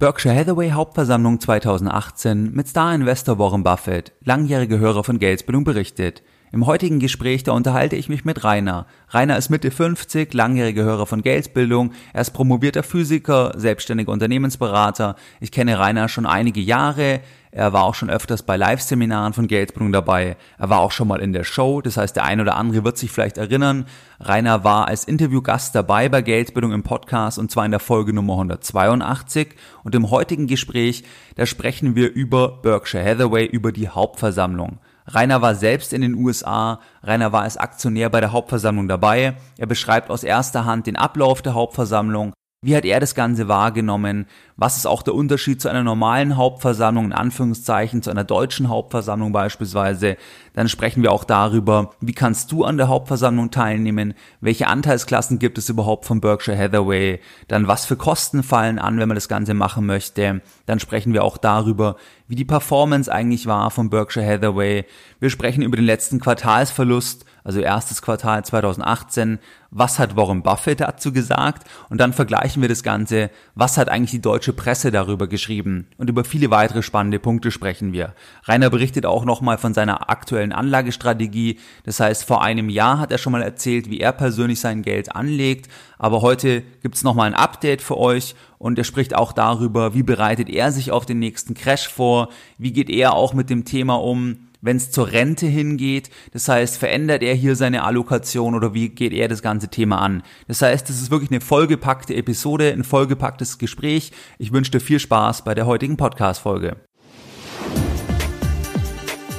Berkshire Hathaway Hauptversammlung 2018 mit Star-Investor Warren Buffett, langjährige Hörer von Geldbildung berichtet. Im heutigen Gespräch, da unterhalte ich mich mit Rainer. Rainer ist Mitte 50, langjähriger Hörer von Geldbildung. Er ist promovierter Physiker, selbstständiger Unternehmensberater. Ich kenne Rainer schon einige Jahre. Er war auch schon öfters bei Live-Seminaren von Geldbildung dabei. Er war auch schon mal in der Show. Das heißt, der ein oder andere wird sich vielleicht erinnern. Rainer war als Interviewgast dabei bei Geldbildung im Podcast und zwar in der Folge Nummer 182. Und im heutigen Gespräch, da sprechen wir über Berkshire Hathaway, über die Hauptversammlung. Rainer war selbst in den USA, Rainer war als Aktionär bei der Hauptversammlung dabei. Er beschreibt aus erster Hand den Ablauf der Hauptversammlung, wie hat er das Ganze wahrgenommen? Was ist auch der Unterschied zu einer normalen Hauptversammlung, in Anführungszeichen, zu einer deutschen Hauptversammlung beispielsweise? Dann sprechen wir auch darüber, wie kannst du an der Hauptversammlung teilnehmen? Welche Anteilsklassen gibt es überhaupt von Berkshire Hathaway? Dann was für Kosten fallen an, wenn man das Ganze machen möchte? Dann sprechen wir auch darüber, wie die Performance eigentlich war von Berkshire Hathaway. Wir sprechen über den letzten Quartalsverlust, also erstes Quartal 2018. Was hat Warren Buffett dazu gesagt? Und dann vergleichen wir das Ganze. Was hat eigentlich die deutsche Presse darüber geschrieben? Und über viele weitere spannende Punkte sprechen wir. Rainer berichtet auch nochmal von seiner aktuellen Anlagestrategie. Das heißt, vor einem Jahr hat er schon mal erzählt, wie er persönlich sein Geld anlegt. Aber heute gibt's nochmal ein Update für euch und er spricht auch darüber, wie bereitet er sich auf den nächsten Crash vor, wie geht er auch mit dem Thema um, wenn es zur Rente hingeht. Das heißt, verändert er hier seine Allokation oder wie geht er das ganze Thema an? Das heißt, es ist wirklich eine vollgepackte Episode, ein vollgepacktes Gespräch. Ich wünsche dir viel Spaß bei der heutigen Podcast-Folge.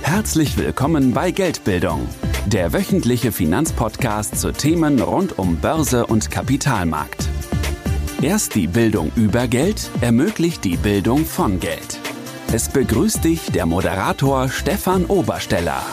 Herzlich willkommen bei Geldbildung, der wöchentliche Finanzpodcast zu Themen rund um Börse und Kapitalmarkt. Erst die Bildung über Geld ermöglicht die Bildung von Geld. Es begrüßt dich der Moderator Stefan Obersteller.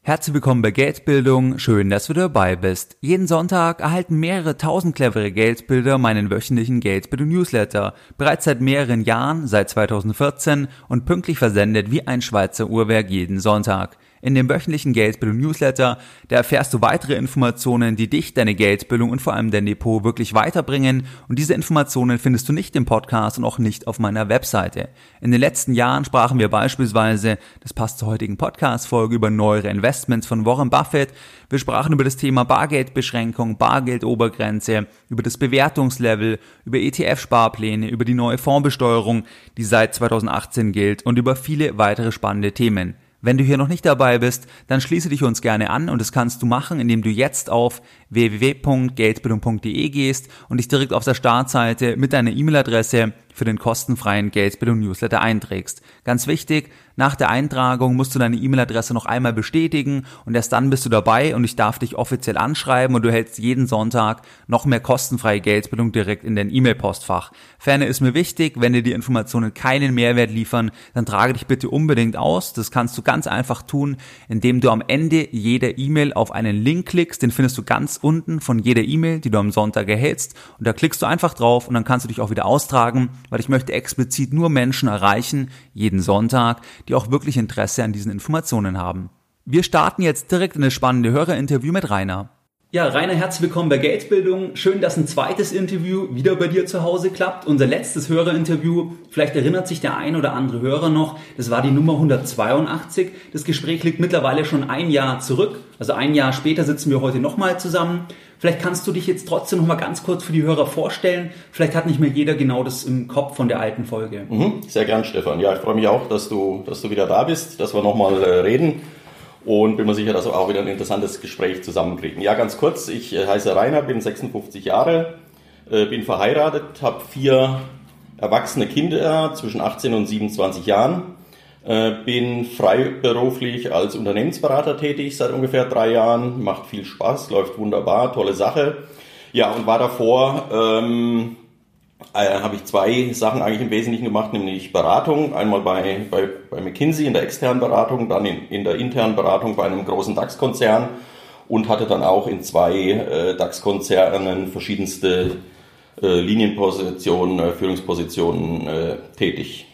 Herzlich willkommen bei Geldbildung. Schön, dass du dabei bist. Jeden Sonntag erhalten mehrere tausend clevere Geldbilder meinen wöchentlichen Geldbildung Newsletter. Bereits seit mehreren Jahren, seit 2014 und pünktlich versendet wie ein Schweizer Uhrwerk jeden Sonntag. In dem wöchentlichen Geldbildung Newsletter, da erfährst du weitere Informationen, die dich, deine Geldbildung und vor allem dein Depot wirklich weiterbringen. Und diese Informationen findest du nicht im Podcast und auch nicht auf meiner Webseite. In den letzten Jahren sprachen wir beispielsweise, das passt zur heutigen Podcast-Folge, über neuere Investments von Warren Buffett. Wir sprachen über das Thema Bargeldbeschränkung, Bargeldobergrenze, über das Bewertungslevel, über ETF-Sparpläne, über die neue Fondsbesteuerung, die seit 2018 gilt und über viele weitere spannende Themen. Wenn du hier noch nicht dabei bist, dann schließe dich uns gerne an und das kannst du machen, indem du jetzt auf www.geldbildung.de gehst und dich direkt auf der Startseite mit deiner E-Mail-Adresse für den kostenfreien Geldbildung Newsletter einträgst. Ganz wichtig, nach der Eintragung musst du deine E-Mail-Adresse noch einmal bestätigen und erst dann bist du dabei und ich darf dich offiziell anschreiben und du hältst jeden Sonntag noch mehr kostenfreie Geldbildung direkt in dein E-Mail-Postfach. Ferner ist mir wichtig, wenn dir die Informationen keinen Mehrwert liefern, dann trage dich bitte unbedingt aus. Das kannst du ganz einfach tun, indem du am Ende jeder E-Mail auf einen Link klickst. Den findest du ganz unten von jeder E-Mail, die du am Sonntag erhältst. Und da klickst du einfach drauf und dann kannst du dich auch wieder austragen, weil ich möchte explizit nur Menschen erreichen, jeden Sonntag, die auch wirklich Interesse an diesen Informationen haben. Wir starten jetzt direkt in das spannende Hörerinterview mit Rainer. Ja, Rainer, herzlich willkommen bei Geldbildung. Schön, dass ein zweites Interview wieder bei dir zu Hause klappt. Unser letztes Hörerinterview, vielleicht erinnert sich der ein oder andere Hörer noch, das war die Nummer 182. Das Gespräch liegt mittlerweile schon ein Jahr zurück. Also ein Jahr später sitzen wir heute nochmal zusammen. Vielleicht kannst du dich jetzt trotzdem noch mal ganz kurz für die Hörer vorstellen. Vielleicht hat nicht mehr jeder genau das im Kopf von der alten Folge. Mhm, sehr gern, Stefan. Ja, ich freue mich auch, dass du, dass du wieder da bist, dass wir nochmal äh, reden und bin mir sicher, dass wir auch wieder ein interessantes Gespräch zusammenkriegen. Ja, ganz kurz, ich äh, heiße Rainer, bin 56 Jahre, äh, bin verheiratet, habe vier erwachsene Kinder zwischen 18 und 27 Jahren, bin freiberuflich als Unternehmensberater tätig seit ungefähr drei Jahren, macht viel Spaß, läuft wunderbar, tolle Sache. Ja, und war davor ähm, äh, habe ich zwei Sachen eigentlich im Wesentlichen gemacht, nämlich Beratung, einmal bei, bei, bei McKinsey in der externen Beratung, dann in, in der internen Beratung bei einem großen DAX-Konzern und hatte dann auch in zwei äh, DAX-Konzernen verschiedenste äh, Linienpositionen, äh, Führungspositionen äh, tätig.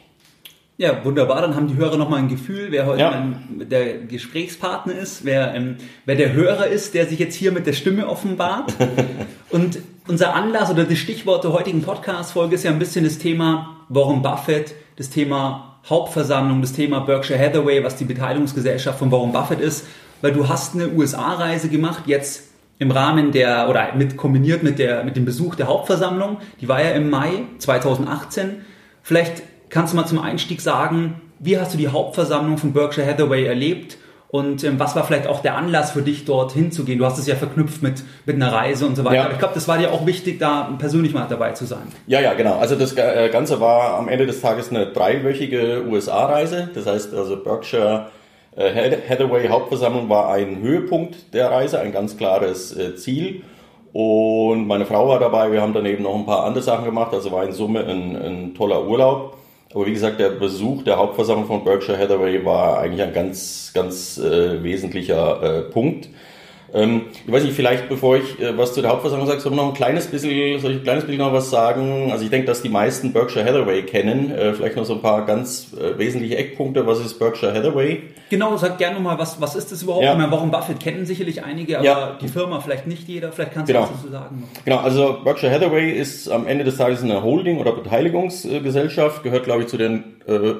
Ja, wunderbar. Dann haben die Hörer nochmal ein Gefühl, wer heute ja. mein, der Gesprächspartner ist, wer, ähm, wer der Hörer ist, der sich jetzt hier mit der Stimme offenbart. Und unser Anlass oder das Stichwort der heutigen Podcast-Folge ist ja ein bisschen das Thema Warren Buffett, das Thema Hauptversammlung, das Thema Berkshire Hathaway, was die Beteiligungsgesellschaft von Warren Buffett ist, weil du hast eine USA-Reise gemacht, jetzt im Rahmen der, oder mit kombiniert mit, der, mit dem Besuch der Hauptversammlung, die war ja im Mai 2018. Vielleicht kannst du mal zum Einstieg sagen, wie hast du die Hauptversammlung von Berkshire Hathaway erlebt und ähm, was war vielleicht auch der Anlass für dich, dort hinzugehen? Du hast es ja verknüpft mit, mit einer Reise und so weiter. Ja. Aber ich glaube, das war dir auch wichtig, da persönlich mal dabei zu sein. Ja, ja, genau. Also das äh, Ganze war am Ende des Tages eine dreiwöchige USA-Reise. Das heißt also Berkshire äh, Hathaway Hauptversammlung war ein Höhepunkt der Reise, ein ganz klares äh, Ziel. Und meine Frau war dabei, wir haben daneben noch ein paar andere Sachen gemacht, also war in Summe ein, ein toller Urlaub. Aber wie gesagt, der Besuch der Hauptversammlung von Berkshire Hathaway war eigentlich ein ganz, ganz äh, wesentlicher äh, Punkt. Ähm, ich weiß nicht, vielleicht bevor ich äh, was zu der Hauptversammlung sage, soll ich noch ein kleines bisschen, soll ich ein kleines bisschen noch was sagen? Also ich denke, dass die meisten Berkshire Hathaway kennen. Äh, vielleicht noch so ein paar ganz äh, wesentliche Eckpunkte. Was ist Berkshire Hathaway? Genau, sag gerne nochmal, was, was ist das überhaupt? Ja. Meine, Warren Buffett kennen sicherlich einige, aber ja. die Firma vielleicht nicht jeder. Vielleicht kannst genau. du was dazu sagen. Genau, also Berkshire Hathaway ist am Ende des Tages eine Holding- oder Beteiligungsgesellschaft, gehört glaube ich zu den äh,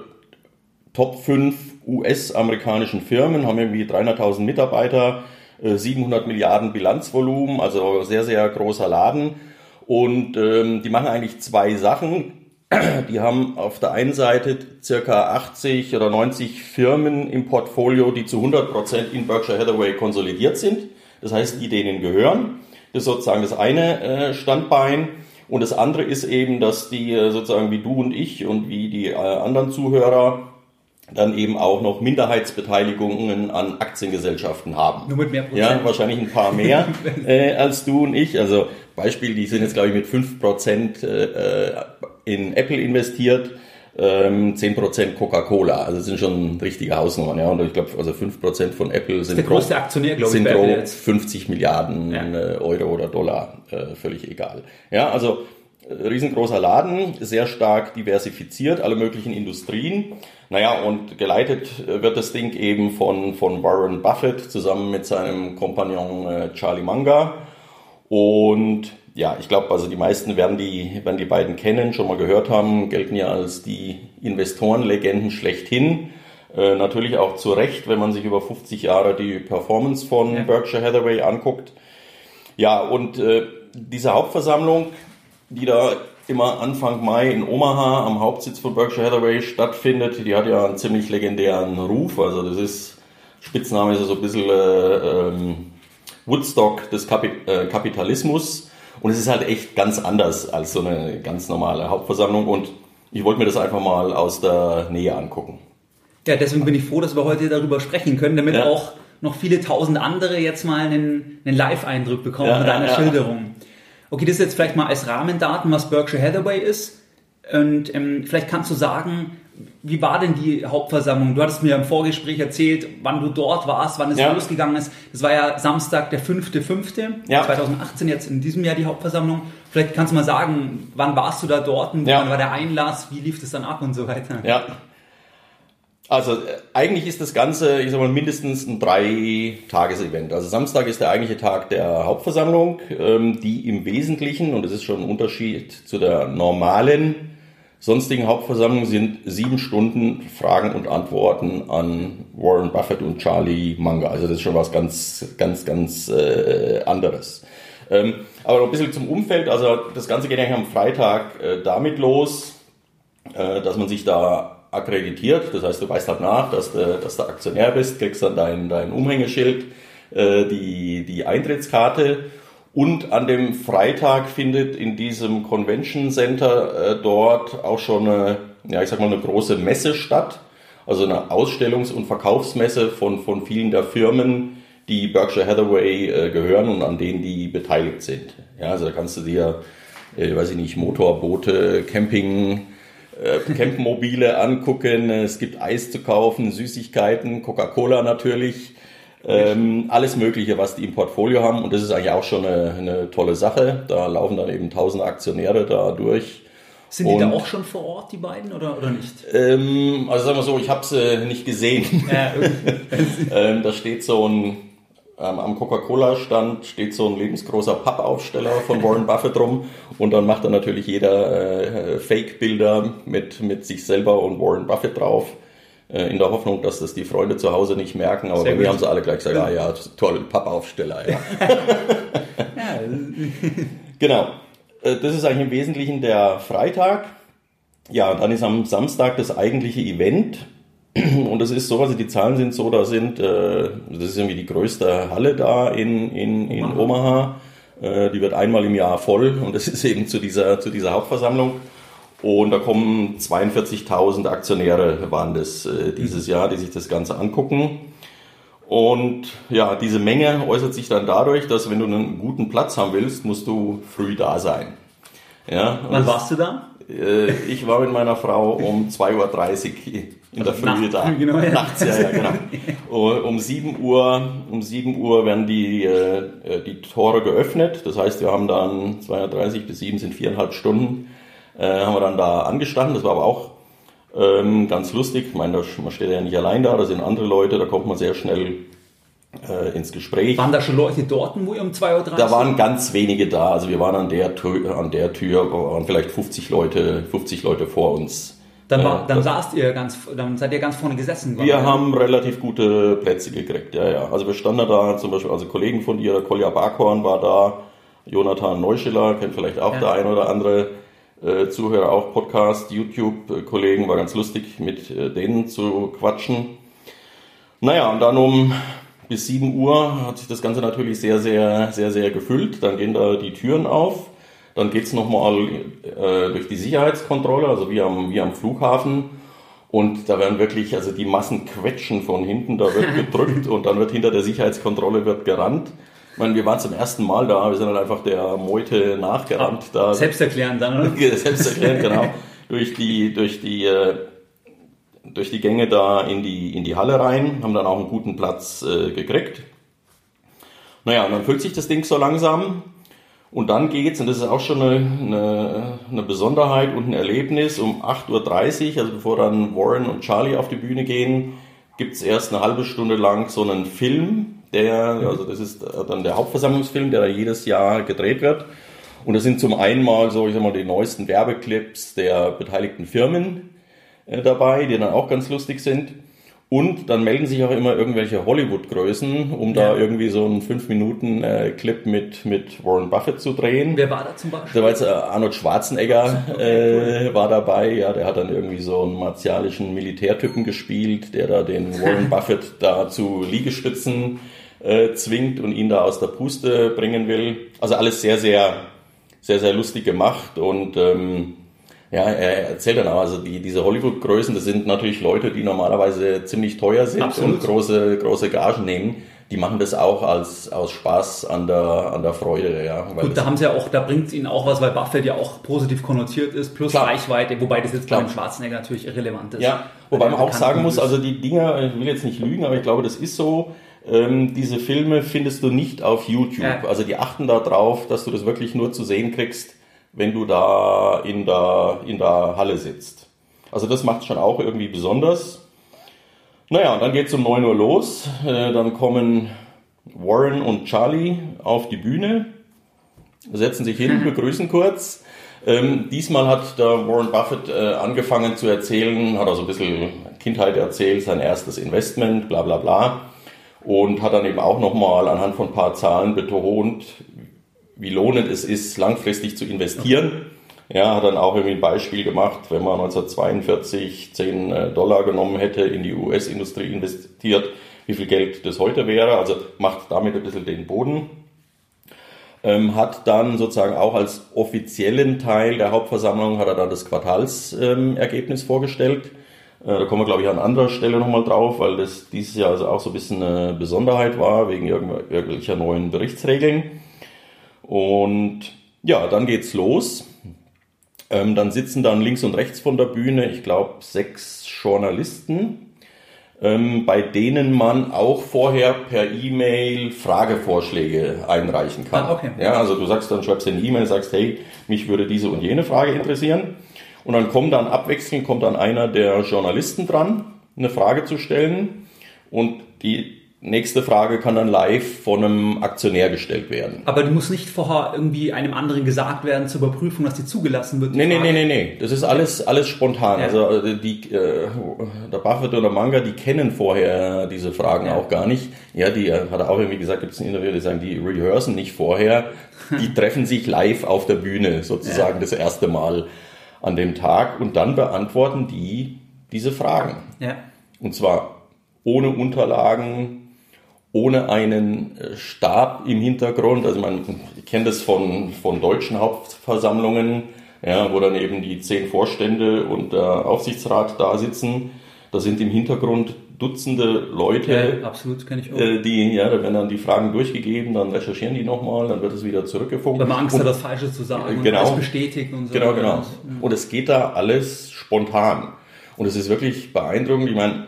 Top 5 US-amerikanischen Firmen, haben irgendwie 300.000 Mitarbeiter, 700 äh, Milliarden Bilanzvolumen, also sehr, sehr großer Laden. Und ähm, die machen eigentlich zwei Sachen. Die haben auf der einen Seite circa 80 oder 90 Firmen im Portfolio, die zu 100 Prozent in Berkshire Hathaway konsolidiert sind. Das heißt, die denen gehören. Das ist sozusagen das eine äh, Standbein. Und das andere ist eben, dass die äh, sozusagen wie du und ich und wie die anderen Zuhörer dann eben auch noch Minderheitsbeteiligungen an Aktiengesellschaften haben. Nur mit mehr Prozent. Ja, wahrscheinlich ein paar mehr äh, als du und ich. Also Beispiel, die sind jetzt glaube ich mit 5% äh, in Apple investiert, ähm, 10% Coca-Cola. Also das sind schon richtige Hausnummern. Ja. Und ich glaube, also 5% von Apple sind, der größte Aktionär, glaube sind grob 50 Milliarden ja. Äh, Euro oder Dollar, äh, völlig egal. Ja, also riesengroßer Laden, sehr stark diversifiziert, alle möglichen Industrien. Naja, und geleitet wird das Ding eben von, von Warren Buffett zusammen mit seinem Kompagnon äh, Charlie Munger. Und ja, ich glaube, also die meisten werden die, werden die beiden kennen, schon mal gehört haben, gelten ja als die Investorenlegenden schlechthin. Äh, natürlich auch zu Recht, wenn man sich über 50 Jahre die Performance von ja. Berkshire Hathaway anguckt. Ja, und äh, diese Hauptversammlung die da immer Anfang Mai in Omaha am Hauptsitz von Berkshire Hathaway stattfindet. Die hat ja einen ziemlich legendären Ruf. Also das ist, Spitzname ist so ein bisschen äh, ähm, Woodstock des Kapi äh, Kapitalismus. Und es ist halt echt ganz anders als so eine ganz normale Hauptversammlung. Und ich wollte mir das einfach mal aus der Nähe angucken. Ja, deswegen bin ich froh, dass wir heute darüber sprechen können, damit ja. auch noch viele tausend andere jetzt mal einen, einen Live-Eindruck bekommen ja, mit deiner ja, Schilderung okay, das ist jetzt vielleicht mal als Rahmendaten, was Berkshire Hathaway ist. Und ähm, vielleicht kannst du sagen, wie war denn die Hauptversammlung? Du hattest mir im Vorgespräch erzählt, wann du dort warst, wann es ja. losgegangen ist. Das war ja Samstag, der 5.5. Ja. 2018, jetzt in diesem Jahr die Hauptversammlung. Vielleicht kannst du mal sagen, wann warst du da dort? Ja. Wann war der Einlass? Wie lief das dann ab und so weiter? Ja, also äh, eigentlich ist das Ganze, ich sag mal, mindestens ein Drei-Tages-Event. Also Samstag ist der eigentliche Tag der Hauptversammlung, ähm, die im Wesentlichen, und das ist schon ein Unterschied zu der normalen sonstigen Hauptversammlung, sind sieben Stunden Fragen und Antworten an Warren Buffett und Charlie Munger. Also das ist schon was ganz, ganz, ganz äh, anderes. Ähm, aber noch ein bisschen zum Umfeld. Also das Ganze geht eigentlich am Freitag äh, damit los, äh, dass man sich da akkreditiert. Das heißt, du weißt halt nach, dass du, dass du Aktionär bist, kriegst dann dein, dein Umhängeschild, äh, die, die Eintrittskarte. Und an dem Freitag findet in diesem Convention Center äh, dort auch schon eine, ja, ich sag mal, eine große Messe statt. Also eine Ausstellungs- und Verkaufsmesse von, von vielen der Firmen, die Berkshire Hathaway äh, gehören und an denen die beteiligt sind. Ja, also da kannst du dir, äh, weiß ich nicht, Motorboote, Camping, Campmobile angucken. Es gibt Eis zu kaufen, Süßigkeiten, Coca-Cola natürlich. Ähm, alles Mögliche, was die im Portfolio haben. Und das ist eigentlich auch schon eine, eine tolle Sache. Da laufen dann eben tausende Aktionäre da durch. Sind die da auch schon vor Ort, die beiden, oder, oder nicht? Ähm, also sagen wir so, ich habe sie nicht gesehen. Ja, ähm, da steht so ein ähm, am Coca-Cola-Stand steht so ein lebensgroßer Pappaufsteller von Warren Buffett rum und dann macht dann natürlich jeder äh, Fake-Bilder mit, mit sich selber und Warren Buffett drauf äh, in der Hoffnung, dass das die Freunde zu Hause nicht merken, aber Sehr bei gut. mir haben sie alle gleich gesagt, ah ja, toll, Pappaufsteller. Ja. ja. genau. Äh, das ist eigentlich im Wesentlichen der Freitag. Ja, dann ist am Samstag das eigentliche Event. Und das ist so, also die Zahlen sind so, da sind, äh, das ist irgendwie die größte Halle da in, in, in Omaha. Omaha. Äh, die wird einmal im Jahr voll und das ist eben zu dieser, zu dieser Hauptversammlung. Und da kommen 42.000 Aktionäre waren das äh, dieses Jahr, die sich das Ganze angucken. Und ja, diese Menge äußert sich dann dadurch, dass wenn du einen guten Platz haben willst, musst du früh da sein. Ja, Wann warst du da? Äh, ich war mit meiner Frau um 2.30 Uhr in der also Früh Nacht, da. Genau, ja. Nachts, ja, ja, genau. Um 7 Uhr, um 7 Uhr werden die, äh, die Tore geöffnet. Das heißt, wir haben dann 2.30 bis 7 sind viereinhalb Stunden, äh, haben wir dann da angestanden. Das war aber auch ähm, ganz lustig. Ich meine, man steht ja nicht allein da, da sind andere Leute, da kommt man sehr schnell äh, ins Gespräch. Waren da schon Leute dort, wo ihr um 2.30 Uhr? Da waren ganz wenige da. Also wir waren an der Tür, an der Tür waren vielleicht 50 Leute, 50 Leute vor uns. Dann, war, dann saßt ihr ganz, dann seid ihr ganz vorne gesessen. Wir oder? haben relativ gute Plätze gekriegt, ja, ja. Also wir standen da zum Beispiel, also Kollegen von dir, Kolja Barkhorn war da, Jonathan Neuschiller, kennt vielleicht auch ja. der ein oder andere äh, Zuhörer, auch Podcast, YouTube-Kollegen, war ganz lustig, mit äh, denen zu quatschen. Naja, und dann um bis 7 Uhr hat sich das Ganze natürlich sehr, sehr, sehr, sehr gefüllt. Dann gehen da die Türen auf. Dann geht's nochmal äh, durch die Sicherheitskontrolle, also wie am, wie am Flughafen. Und da werden wirklich, also die Massen quetschen von hinten, da wird gedrückt und dann wird hinter der Sicherheitskontrolle wird gerannt. Ich meine, wir waren zum ersten Mal da, wir sind dann einfach der Meute nachgerannt. Da, Selbsterklärend dann, oder? Selbsterklärend, genau. durch die, durch die äh, durch die Gänge da in die, in die Halle rein, haben dann auch einen guten Platz äh, gekriegt. Naja, und dann füllt sich das Ding so langsam und dann geht's, und das ist auch schon eine, eine, eine Besonderheit und ein Erlebnis, um 8.30 Uhr, also bevor dann Warren und Charlie auf die Bühne gehen, gibt's erst eine halbe Stunde lang so einen Film, der, also das ist dann der Hauptversammlungsfilm, der da jedes Jahr gedreht wird. Und das sind zum einen mal so, ich sag mal, die neuesten Werbeclips der beteiligten Firmen, äh, dabei, die dann auch ganz lustig sind. Und dann melden sich auch immer irgendwelche Hollywood-Größen, um ja. da irgendwie so einen 5-Minuten-Clip mit, mit Warren Buffett zu drehen. Wer war da zum Beispiel? Da war jetzt äh, Arnold Schwarzenegger okay, äh, war dabei, ja, der hat dann irgendwie so einen martialischen Militärtypen gespielt, der da den Warren Buffett da zu Liegestützen äh, zwingt und ihn da aus der Puste bringen will. Also alles sehr, sehr, sehr, sehr lustig gemacht und ähm, ja, er erzählt dann auch, also die, diese Hollywood-Größen, das sind natürlich Leute, die normalerweise ziemlich teuer sind Absolut. und große, große Gagen nehmen. Die machen das auch als, aus Spaß an der, an der Freude, ja. Gut, da haben sie ja auch, da bringt es ihnen auch was, weil Buffett ja auch positiv konnotiert ist, plus klar. Reichweite, wobei das jetzt klar. beim Schwarzenegger natürlich irrelevant ist. Ja, wobei man auch sagen muss, also die Dinger, ich will jetzt nicht lügen, aber ich glaube, das ist so, ähm, diese Filme findest du nicht auf YouTube. Ja. Also die achten da drauf, dass du das wirklich nur zu sehen kriegst, wenn du da in der, in der Halle sitzt. Also das macht schon auch irgendwie besonders. Naja, dann geht es um 9 Uhr los. Äh, dann kommen Warren und Charlie auf die Bühne, setzen sich hin, begrüßen kurz. Ähm, diesmal hat der Warren Buffett äh, angefangen zu erzählen, hat also ein bisschen Kindheit erzählt, sein erstes Investment, bla bla bla. Und hat dann eben auch nochmal anhand von ein paar Zahlen betont, wie lohnend es ist, langfristig zu investieren. Ja, hat dann auch irgendwie ein Beispiel gemacht, wenn man 1942 10 äh, Dollar genommen hätte, in die US-Industrie investiert, wie viel Geld das heute wäre. Also macht damit ein bisschen den Boden. Ähm, hat dann sozusagen auch als offiziellen Teil der Hauptversammlung hat er dann das Quartalsergebnis ähm, vorgestellt. Äh, da kommen wir, glaube ich, an anderer Stelle nochmal drauf, weil das dieses Jahr also auch so ein bisschen eine Besonderheit war, wegen irgendwelcher neuen Berichtsregeln. Und ja, dann geht's los. Ähm, dann sitzen dann links und rechts von der Bühne, ich glaube, sechs Journalisten, ähm, bei denen man auch vorher per E-Mail Fragevorschläge einreichen kann. Ah, okay. Ja, also du sagst dann, schreibst eine E-Mail, sagst, hey, mich würde diese und jene Frage interessieren. Und dann kommt dann abwechselnd, kommt dann einer der Journalisten dran, eine Frage zu stellen. Und die nächste Frage kann dann live von einem Aktionär gestellt werden. Aber die muss nicht vorher irgendwie einem anderen gesagt werden zur Überprüfung, dass die zugelassen wird. Nee, nee, nee, nee, nee. Das ist alles, alles spontan. Ja. Also äh, die, äh, der Buffett oder Manga, die kennen vorher diese Fragen ja. auch gar nicht. Ja, die äh, hat er auch irgendwie gesagt, gibt es ein Interview, die sagen, die rehearsen nicht vorher. Die treffen sich live auf der Bühne sozusagen ja. das erste Mal an dem Tag und dann beantworten die diese Fragen. Ja. Und zwar ohne Unterlagen, ohne einen äh, Stab im Hintergrund. Also man kennt das von, von deutschen Hauptversammlungen, ja, wo dann eben die zehn Vorstände und der Aufsichtsrat da sitzen. Da sind im Hintergrund Dutzende Leute, ja, absolut, kenne ich auch. Äh, die, ja, da werden dann die Fragen durchgegeben, dann recherchieren die nochmal, dann wird es wieder zurückgefunkt. Weil man Angst hat, das Falsche zu sagen genau, und alles bestätigt und so. Genau, genau. Und es geht da alles spontan. Und es ist wirklich beeindruckend. Ich meine,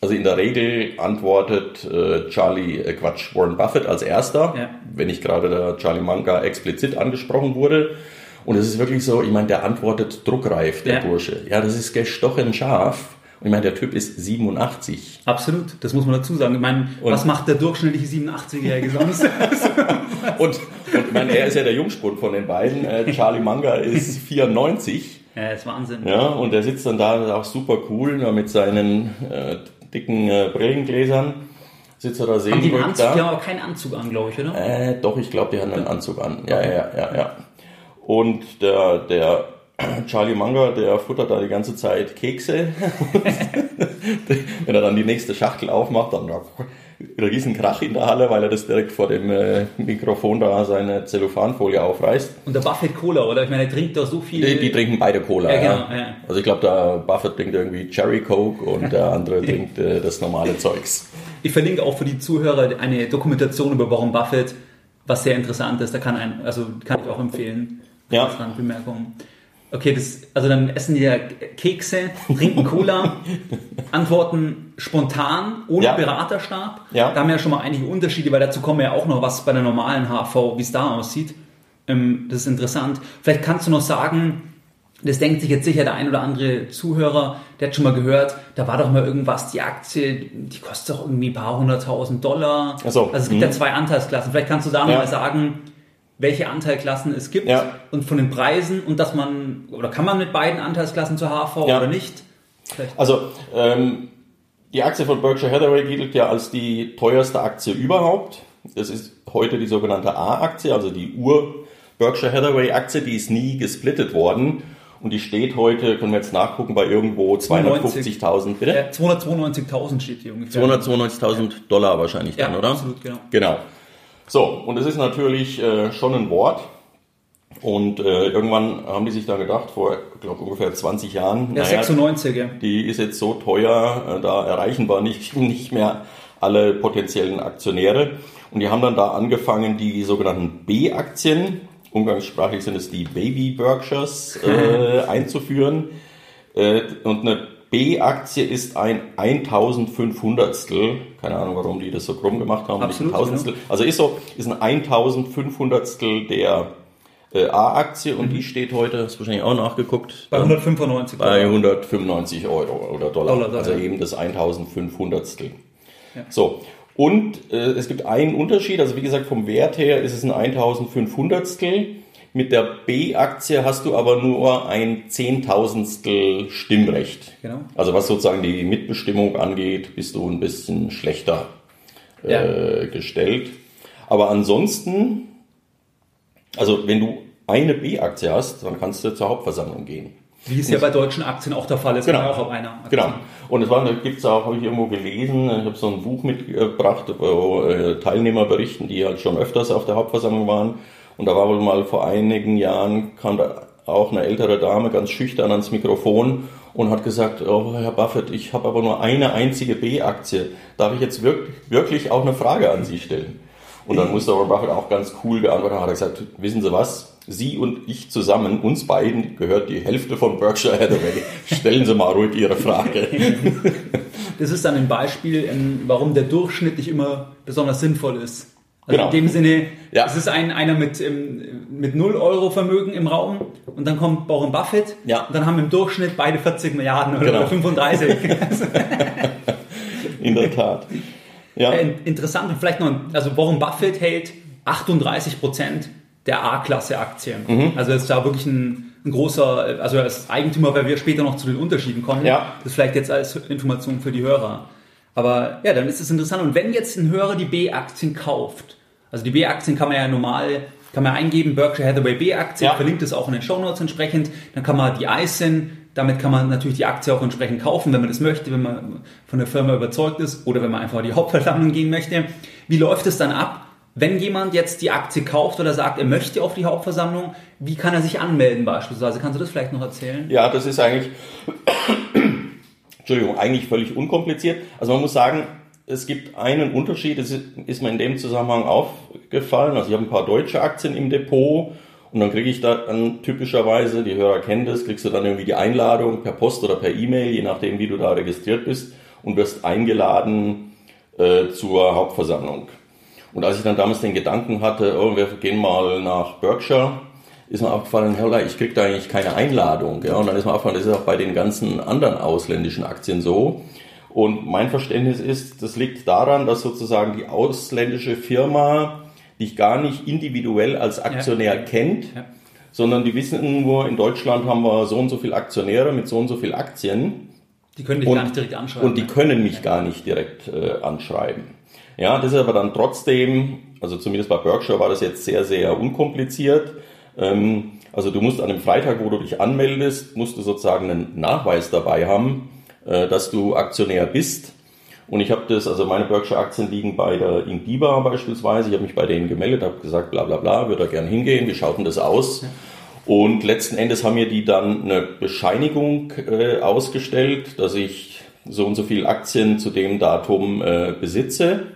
also in der Regel antwortet äh, Charlie, äh, Quatsch, Warren Buffett als erster, ja. wenn nicht gerade der Charlie Manga explizit angesprochen wurde. Und es ist wirklich so, ich meine, der antwortet druckreif, der ja. Bursche. Ja, das ist gestochen scharf. Und ich meine, der Typ ist 87. Absolut, das muss man dazu sagen. Ich meine, und was macht der durchschnittliche 87-Jährige sonst? und, und ich meine, er ist ja der Jungspund von den beiden. Äh, Charlie Manga ist 94. Ja, ist Wahnsinn. Ja, und der sitzt dann da, auch super cool, mit seinen äh, dicken äh, Brillengläsern. Sitzt er da sehen. Haben die einen Anzug? Da. Die haben aber keinen Anzug an, glaube ich, oder? Äh, doch, ich glaube, die haben einen Anzug an. Ja, ja, ja, ja. Und der, der Charlie Munger, der futtert da die ganze Zeit Kekse. Wenn er dann die nächste Schachtel aufmacht, dann riesen Krach in der Halle, weil er das direkt vor dem äh, Mikrofon da seine Zellophanfolie aufreißt. Und der Buffett Cola, oder? Ich meine, er trinkt da so viel. Die, die trinken beide Cola, ja. Genau, ja. Also ich glaube, der Buffett trinkt irgendwie Cherry Coke und der andere trinkt äh, das normale Zeugs. Ich verlinke auch für die Zuhörer eine Dokumentation über Warren Buffett, was sehr interessant ist. Da kann ein, also kann ich auch empfehlen. Ja. Bemerkungen. Okay, das, also dann essen die ja Kekse, trinken Cola, antworten spontan, ohne ja. Beraterstab. Ja. Da haben wir ja schon mal einige Unterschiede, weil dazu kommen ja auch noch was bei der normalen HV, wie es da aussieht. Ähm, das ist interessant. Vielleicht kannst du noch sagen, das denkt sich jetzt sicher der ein oder andere Zuhörer, der hat schon mal gehört, da war doch mal irgendwas, die Aktie, die kostet doch irgendwie ein paar hunderttausend Dollar. Ach so. Also es gibt mhm. ja zwei Anteilsklassen. Vielleicht kannst du da ja. mal sagen, welche Anteilklassen es gibt ja. und von den Preisen und dass man, oder kann man mit beiden Anteilsklassen zur HV ja. oder nicht? Vielleicht. Also, ähm, die Aktie von Berkshire Hathaway gilt ja als die teuerste Aktie überhaupt. Das ist heute die sogenannte A-Aktie, also die Ur-Berkshire Hathaway-Aktie, die ist nie gesplittet worden. Und die steht heute, können wir jetzt nachgucken, bei irgendwo 250.000, bitte? Ja, 292.000 steht hier ungefähr. 292.000 Dollar wahrscheinlich dann, ja, oder? absolut, genau. Genau. So, und es ist natürlich äh, schon ein Wort. Und äh, irgendwann haben die sich da gedacht, vor, ich glaube, ungefähr 20 Jahren. Ja, naja, 96, ja. Die ist jetzt so teuer, äh, da erreichen wir nicht, nicht mehr alle potenziellen Aktionäre. Und die haben dann da angefangen, die sogenannten B-Aktien, umgangssprachlich sind es die Baby Berkshires, äh, einzuführen. Äh, und eine B-Aktie ist ein 1500 keine Ahnung, warum die das so krumm gemacht haben, Absolut, Tausendstel. Genau. Also ist so, ist ein 1500 der äh, A-Aktie und mhm. die steht heute, hast du wahrscheinlich auch nachgeguckt. Bei 195 Bei 195 Euro oder Dollar. Dollar also eben das 1500 ja. So. Und äh, es gibt einen Unterschied, also wie gesagt, vom Wert her ist es ein 1500 mit der B-Aktie hast du aber nur ein Zehntausendstel Stimmrecht. Genau. Also was sozusagen die Mitbestimmung angeht, bist du ein bisschen schlechter äh, ja. gestellt. Aber ansonsten, also wenn du eine B-Aktie hast, dann kannst du zur Hauptversammlung gehen. Wie es ja bei deutschen Aktien auch der Fall ist, genau. auch auf einer Aktie. Genau. Und es war, da gibt es auch, habe ich irgendwo gelesen, ich habe so ein Buch mitgebracht, wo äh, Teilnehmer berichten, die halt schon öfters auf der Hauptversammlung waren. Und da war wohl mal vor einigen Jahren, kam da auch eine ältere Dame ganz schüchtern ans Mikrofon und hat gesagt, oh, Herr Buffett, ich habe aber nur eine einzige B-Aktie. Darf ich jetzt wirklich, wirklich auch eine Frage an Sie stellen? Und dann musste Warren Buffett auch ganz cool beantworten, hat er gesagt, wissen Sie was? Sie und ich zusammen, uns beiden gehört die Hälfte von Berkshire Hathaway. Stellen Sie mal ruhig Ihre Frage. Das ist dann ein Beispiel, warum der Durchschnitt nicht immer besonders sinnvoll ist. Also genau. in dem Sinne, ja. es ist ein, einer mit, ähm, mit 0 Euro Vermögen im Raum und dann kommt Warren Buffett ja. und dann haben im Durchschnitt beide 40 Milliarden oder genau. 35. in der Tat. Ja. Äh, interessant und vielleicht noch, also Warren Buffett hält 38 Prozent der A-Klasse-Aktien. Mhm. Also ist da wirklich ein, ein, großer, also als Eigentümer, weil wir später noch zu den Unterschieden kommen. Ja. Das ist vielleicht jetzt als Information für die Hörer. Aber ja, dann ist es interessant. Und wenn jetzt ein Hörer die B-Aktien kauft, also die B-Aktien kann man ja normal, kann man eingeben, Berkshire Hathaway B-Aktien, ja. verlinkt es auch in den Show Notes entsprechend. Dann kann man die ISIN, damit kann man natürlich die Aktie auch entsprechend kaufen, wenn man das möchte, wenn man von der Firma überzeugt ist oder wenn man einfach die Hauptversammlung gehen möchte. Wie läuft es dann ab? Wenn jemand jetzt die Aktie kauft oder sagt, er möchte auf die Hauptversammlung, wie kann er sich anmelden beispielsweise? Kannst du das vielleicht noch erzählen? Ja, das ist eigentlich, Entschuldigung, eigentlich völlig unkompliziert. Also man muss sagen, es gibt einen Unterschied, das ist mir in dem Zusammenhang aufgefallen. Also ich habe ein paar deutsche Aktien im Depot und dann kriege ich da dann typischerweise, die Hörer kennen das, kriegst du dann irgendwie die Einladung per Post oder per E-Mail, je nachdem wie du da registriert bist und wirst eingeladen äh, zur Hauptversammlung. Und als ich dann damals den Gedanken hatte, oh, wir gehen mal nach Berkshire, ist mir aufgefallen, Herr ich kriege da eigentlich keine Einladung. Ja? Und dann ist mir aufgefallen, das ist auch bei den ganzen anderen ausländischen Aktien so. Und mein Verständnis ist, das liegt daran, dass sozusagen die ausländische Firma dich gar nicht individuell als Aktionär ja. kennt, ja. sondern die wissen nur, in Deutschland haben wir so und so viele Aktionäre mit so und so viel Aktien. Die können dich und, gar nicht direkt anschreiben. Und die können mich ja. gar nicht direkt äh, anschreiben. Ja, das ist aber dann trotzdem, also zumindest bei Berkshire war das jetzt sehr, sehr unkompliziert. Ähm, also du musst an dem Freitag, wo du dich anmeldest, musst du sozusagen einen Nachweis dabei haben, äh, dass du Aktionär bist. Und ich habe das, also meine Berkshire-Aktien liegen bei der Indiba beispielsweise. Ich habe mich bei denen gemeldet, habe gesagt, bla bla bla, würde da gern hingehen, wie schaut denn das aus? Und letzten Endes haben mir die dann eine Bescheinigung äh, ausgestellt, dass ich so und so viele Aktien zu dem Datum äh, besitze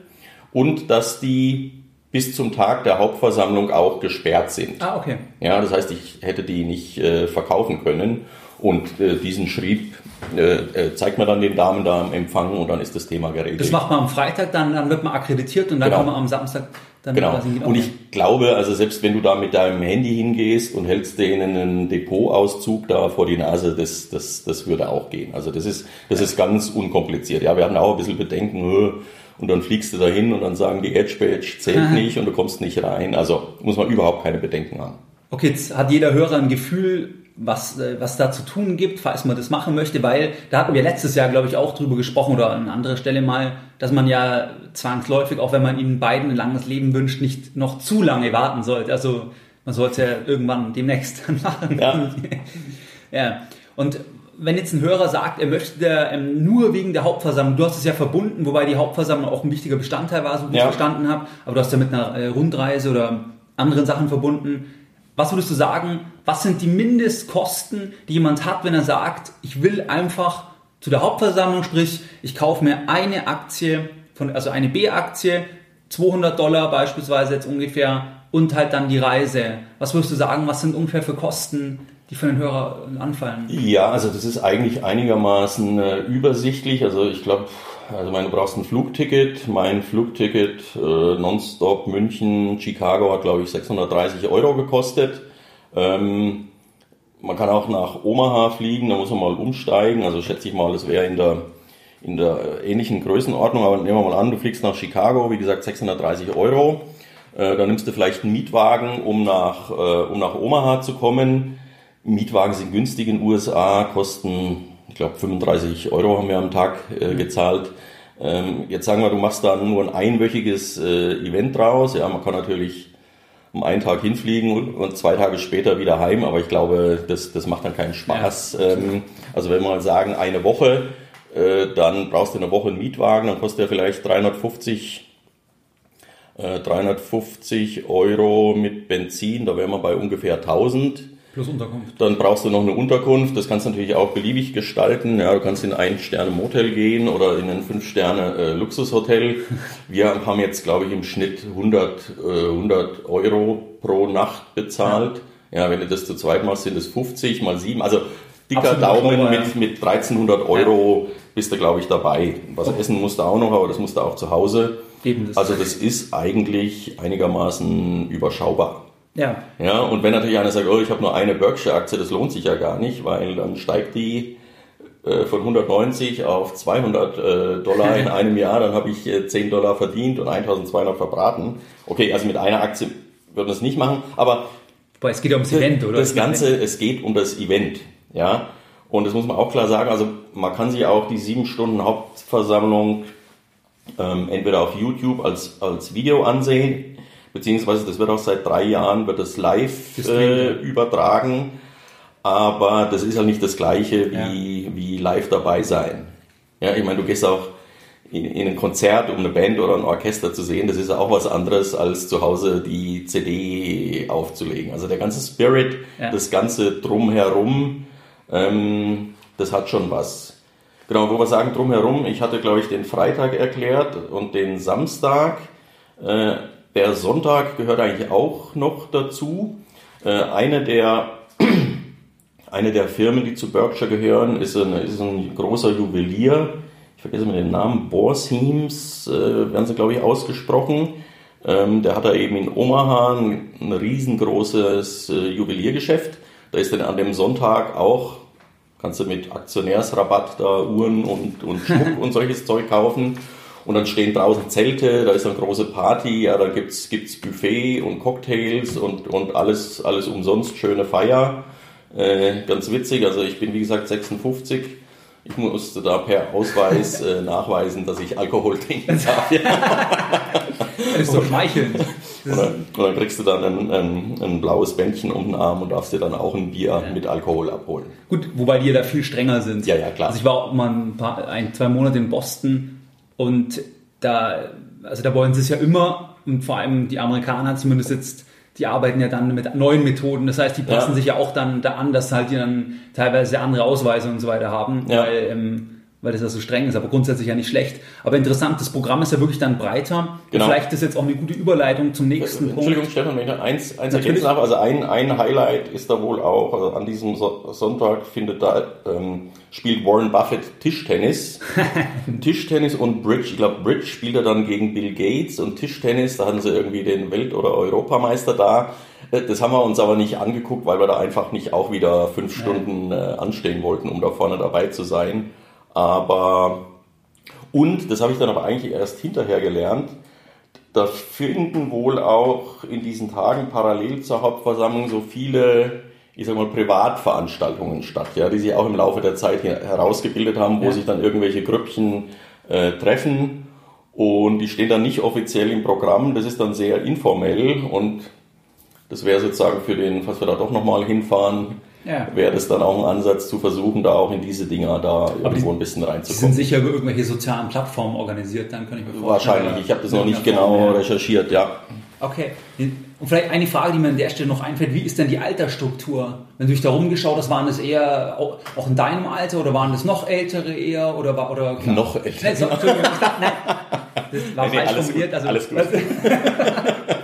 und dass die bis zum Tag der Hauptversammlung auch gesperrt sind. Ah, okay. Ja, das heißt, ich hätte die nicht äh, verkaufen können. Und äh, diesen Schrieb äh, äh, zeigt man dann den Damen da am Empfang und dann ist das Thema geregelt. Das macht man am Freitag, dann, dann wird man akkreditiert und dann genau. kann man am Samstag dann genau. Und ich glaube, also selbst wenn du da mit deinem Handy hingehst und hältst denen einen Depotauszug da vor die Nase, das, das, das würde auch gehen. Also das ist, das ist ganz unkompliziert. Ja, wir hatten auch ein bisschen Bedenken, und dann fliegst du dahin und dann sagen die Edge Badge zählt nicht und du kommst nicht rein. Also muss man überhaupt keine Bedenken haben. Okay, jetzt hat jeder Hörer ein Gefühl, was, äh, was da zu tun gibt, falls man das machen möchte, weil da hatten wir letztes Jahr, glaube ich, auch drüber gesprochen oder an anderer Stelle mal, dass man ja zwangsläufig, auch wenn man ihnen beiden ein langes Leben wünscht, nicht noch zu lange warten sollte. Also man sollte ja irgendwann demnächst dann machen. Ja. ja. Und wenn jetzt ein Hörer sagt, er möchte ähm, nur wegen der Hauptversammlung, du hast es ja verbunden, wobei die Hauptversammlung auch ein wichtiger Bestandteil war, so wie ja. ich verstanden habe, aber du hast ja mit einer äh, Rundreise oder anderen Sachen verbunden was würdest du sagen, was sind die Mindestkosten, die jemand hat, wenn er sagt, ich will einfach zu der Hauptversammlung, sprich, ich kaufe mir eine Aktie, von, also eine B-Aktie, 200 Dollar beispielsweise jetzt ungefähr und halt dann die Reise. Was würdest du sagen, was sind ungefähr für Kosten, die für den Hörer anfallen? Ja, also das ist eigentlich einigermaßen äh, übersichtlich. Also ich glaube, also meine, du brauchst ein Flugticket. Mein Flugticket äh, nonstop München, Chicago hat glaube ich 630 Euro gekostet. Ähm, man kann auch nach Omaha fliegen, da muss man mal umsteigen. Also schätze ich mal, das wäre in der in der ähnlichen Größenordnung. Aber nehmen wir mal an, du fliegst nach Chicago, wie gesagt 630 Euro. Äh, dann nimmst du vielleicht einen Mietwagen, um nach äh, um nach Omaha zu kommen. Mietwagen sind günstig in den USA, kosten ich glaube 35 Euro haben wir am Tag äh, gezahlt. Ähm, jetzt sagen wir, du machst da nur ein einwöchiges äh, Event draus. Ja, man kann natürlich um einen Tag hinfliegen und, und, zwei Tage später wieder heim, aber ich glaube, das, das macht dann keinen Spaß. Ja. Ähm, also wenn wir mal sagen, eine Woche, äh, dann brauchst du eine Woche einen Mietwagen, dann kostet der vielleicht 350 350 äh, Euro mit Benzin, da wären wir bei ungefähr 1000. Plus Unterkunft. Dann brauchst du noch eine Unterkunft. Das kannst du natürlich auch beliebig gestalten. Ja, du kannst in ein Sterne Motel gehen oder in ein fünf Sterne äh. Wir haben jetzt, glaube ich, im Schnitt 100, äh, 100 Euro pro Nacht bezahlt. Ja. ja. wenn du das zu zweit machst, sind es 50 mal 7. Also dicker Absolut Daumen Euro, mit, mit 1300 Euro ja. bist du, glaube ich, dabei. Was okay. essen musst du auch noch, aber das musst du auch zu Hause. Eben, das also das ist eigentlich einigermaßen überschaubar. Ja. Ja, und wenn natürlich einer sagt, oh, ich habe nur eine Berkshire-Aktie, das lohnt sich ja gar nicht, weil dann steigt die äh, von 190 auf 200 äh, Dollar in einem Jahr, dann habe ich äh, 10 Dollar verdient und 1200 verbraten. Okay, also mit einer Aktie würden wir es nicht machen, aber Boah, es geht ja ums Event, oder? Das Ganze, es geht um das Event, ja. Und das muss man auch klar sagen, also man kann sich auch die sieben Stunden Hauptversammlung ähm, entweder auf YouTube als, als Video ansehen, beziehungsweise das wird auch seit drei Jahren, wird das live äh, übertragen, aber das ist halt nicht das gleiche wie, ja. wie live dabei sein. Ja, ich meine, du gehst auch in, in ein Konzert, um eine Band oder ein Orchester zu sehen, das ist auch was anderes, als zu Hause die CD aufzulegen. Also der ganze Spirit, ja. das ganze Drumherum, ähm, das hat schon was. Genau, wo wir sagen drumherum, ich hatte, glaube ich, den Freitag erklärt und den Samstag. Äh, der Sonntag gehört eigentlich auch noch dazu. Äh, eine der eine der Firmen, die zu Berkshire gehören, ist ein, ist ein großer Juwelier. Ich vergesse mal den Namen. Borsheims äh, werden sie, glaube ich, ausgesprochen. Ähm, der hat da eben in Omaha ein, ein riesengroßes äh, Juweliergeschäft. Da ist dann an dem Sonntag auch, kannst du mit Aktionärsrabatt da Uhren und, und Schmuck und solches Zeug kaufen. Und dann stehen draußen Zelte, da ist eine große Party, ja, da gibt's gibt's Buffet und Cocktails und, und alles, alles umsonst, schöne Feier. Äh, ganz witzig, also ich bin wie gesagt 56. Ich musste da per Ausweis äh, nachweisen, dass ich Alkohol trinken darf. das ist doch schmeichelnd. Und dann, und dann, kriegst du dann ein, ein, ein, blaues Bändchen um den Arm und darfst dir dann auch ein Bier ja. mit Alkohol abholen. Gut, wobei die da viel strenger sind. Ja, ja, klar. Also ich war auch mal ein, paar, ein zwei Monate in Boston und da, also da wollen sie es ja immer und vor allem die Amerikaner zumindest jetzt die arbeiten ja dann mit neuen Methoden. Das heißt, die passen ja. sich ja auch dann da an, dass halt die dann teilweise andere Ausweise und so weiter haben, ja. weil, ähm, weil das ja so streng ist, aber grundsätzlich ja nicht schlecht. Aber interessant, das Programm ist ja wirklich dann breiter. Genau. vielleicht ist jetzt auch eine gute Überleitung zum nächsten Entschuldigung, Punkt. Stefan, wenn ich eins, eins ergänzen darf. Also ein, ein Highlight ist da wohl auch, also an diesem Sonntag findet da, ähm, spielt Warren Buffett Tischtennis. Tischtennis und Bridge. Ich glaube, Bridge spielt er dann gegen Bill Gates und Tischtennis, da hatten sie irgendwie den Welt- oder Europameister da. Äh, das haben wir uns aber nicht angeguckt, weil wir da einfach nicht auch wieder fünf Stunden äh, anstehen wollten, um da vorne dabei zu sein. Aber, und, das habe ich dann aber eigentlich erst hinterher gelernt, da finden wohl auch in diesen Tagen parallel zur Hauptversammlung so viele, ich sag mal, Privatveranstaltungen statt, ja, die sich auch im Laufe der Zeit herausgebildet haben, wo ja. sich dann irgendwelche Grüppchen äh, treffen und die stehen dann nicht offiziell im Programm, das ist dann sehr informell und das wäre sozusagen für den, falls wir da doch nochmal hinfahren, ja. wäre das dann auch ein Ansatz zu versuchen, da auch in diese Dinger da irgendwo die, ein bisschen reinzukommen. Die sind sicher über irgendwelche sozialen Plattformen organisiert, dann kann ich mir vorstellen. Wahrscheinlich, ich habe das noch nicht genau Form, recherchiert, ja. Okay. Und vielleicht eine Frage, die mir an der Stelle noch einfällt, wie ist denn die Altersstruktur? Wenn du dich da rumgeschaut hast, waren das eher auch in deinem Alter oder waren das noch ältere eher oder war oder klar? noch ältere? Nee, so, nein, das war nee, falsch nee, formuliert. Gut, also, alles gut.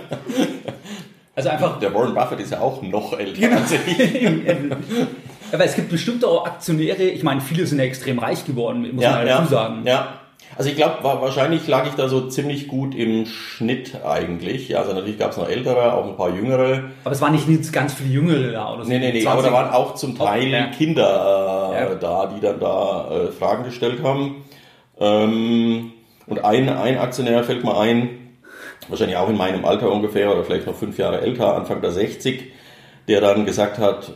Also einfach. Der Warren Buffett ist ja auch noch älter genau. als ich. Aber es gibt bestimmt auch Aktionäre, ich meine, viele sind ja extrem reich geworden, muss ja, man ja, dazu sagen. Ja. Also ich glaube, wahrscheinlich lag ich da so ziemlich gut im Schnitt eigentlich. Ja, also natürlich gab es noch ältere, auch ein paar jüngere. Aber es waren nicht ganz viele jüngere da oder so. Nee, nee, nee, aber da waren auch zum Teil ja. Kinder äh, ja. da, die dann da äh, Fragen gestellt haben. Ähm, und ein, ein Aktionär fällt mir ein, wahrscheinlich auch in meinem Alter ungefähr oder vielleicht noch fünf Jahre älter, Anfang der 60, der dann gesagt hat,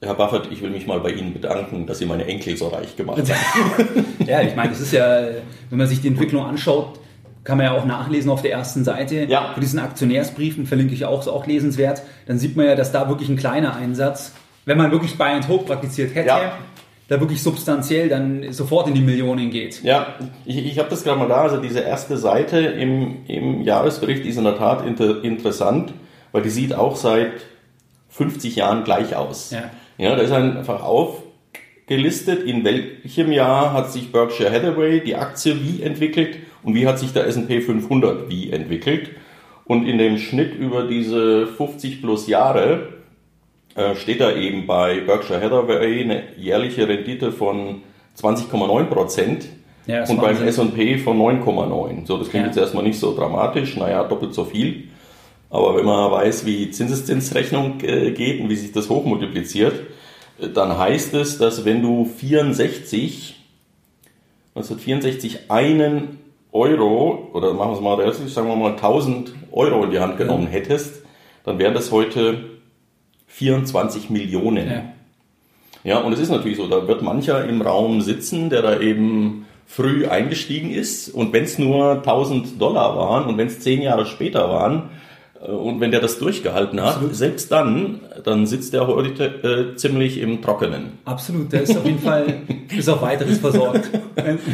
Herr Buffett, ich will mich mal bei Ihnen bedanken, dass Sie meine Enkel so reich gemacht haben. ja, ich meine, das ist ja, wenn man sich die Entwicklung anschaut, kann man ja auch nachlesen auf der ersten Seite. Ja. Für diesen Aktionärsbriefen verlinke ich auch, ist auch lesenswert. Dann sieht man ja, dass da wirklich ein kleiner Einsatz, wenn man wirklich Buy and Hope praktiziert hätte, ja da wirklich substanziell dann sofort in die Millionen geht. Ja, ich, ich habe das gerade mal da. Also diese erste Seite im, im Jahresbericht ist in der Tat inter, interessant, weil die sieht auch seit 50 Jahren gleich aus. Ja, ja da ist einfach aufgelistet, in welchem Jahr hat sich Berkshire Hathaway die Aktie wie entwickelt und wie hat sich der S&P 500 wie entwickelt. Und in dem Schnitt über diese 50 plus Jahre äh, steht da eben bei Berkshire Hathaway eine jährliche Rendite von 20,9 Prozent ja, und beim S&P von 9,9. So, das klingt ja. jetzt erstmal nicht so dramatisch, naja, doppelt so viel. Aber wenn man weiß, wie Zinseszinsrechnung äh, geht und wie sich das hochmultipliziert, dann heißt es, dass wenn du 64, 1964 einen Euro, oder machen wir es mal realistisch, sagen wir mal 1000 Euro in die Hand genommen hättest, dann wären das heute 24 Millionen. Ja. ja, und es ist natürlich so, da wird mancher im Raum sitzen, der da eben früh eingestiegen ist und wenn es nur 1000 Dollar waren und wenn es zehn Jahre später waren, äh, und wenn der das durchgehalten hat, Absolut. selbst dann, dann sitzt der heute äh, ziemlich im Trockenen. Absolut, der ist auf jeden Fall bis auf weiteres versorgt.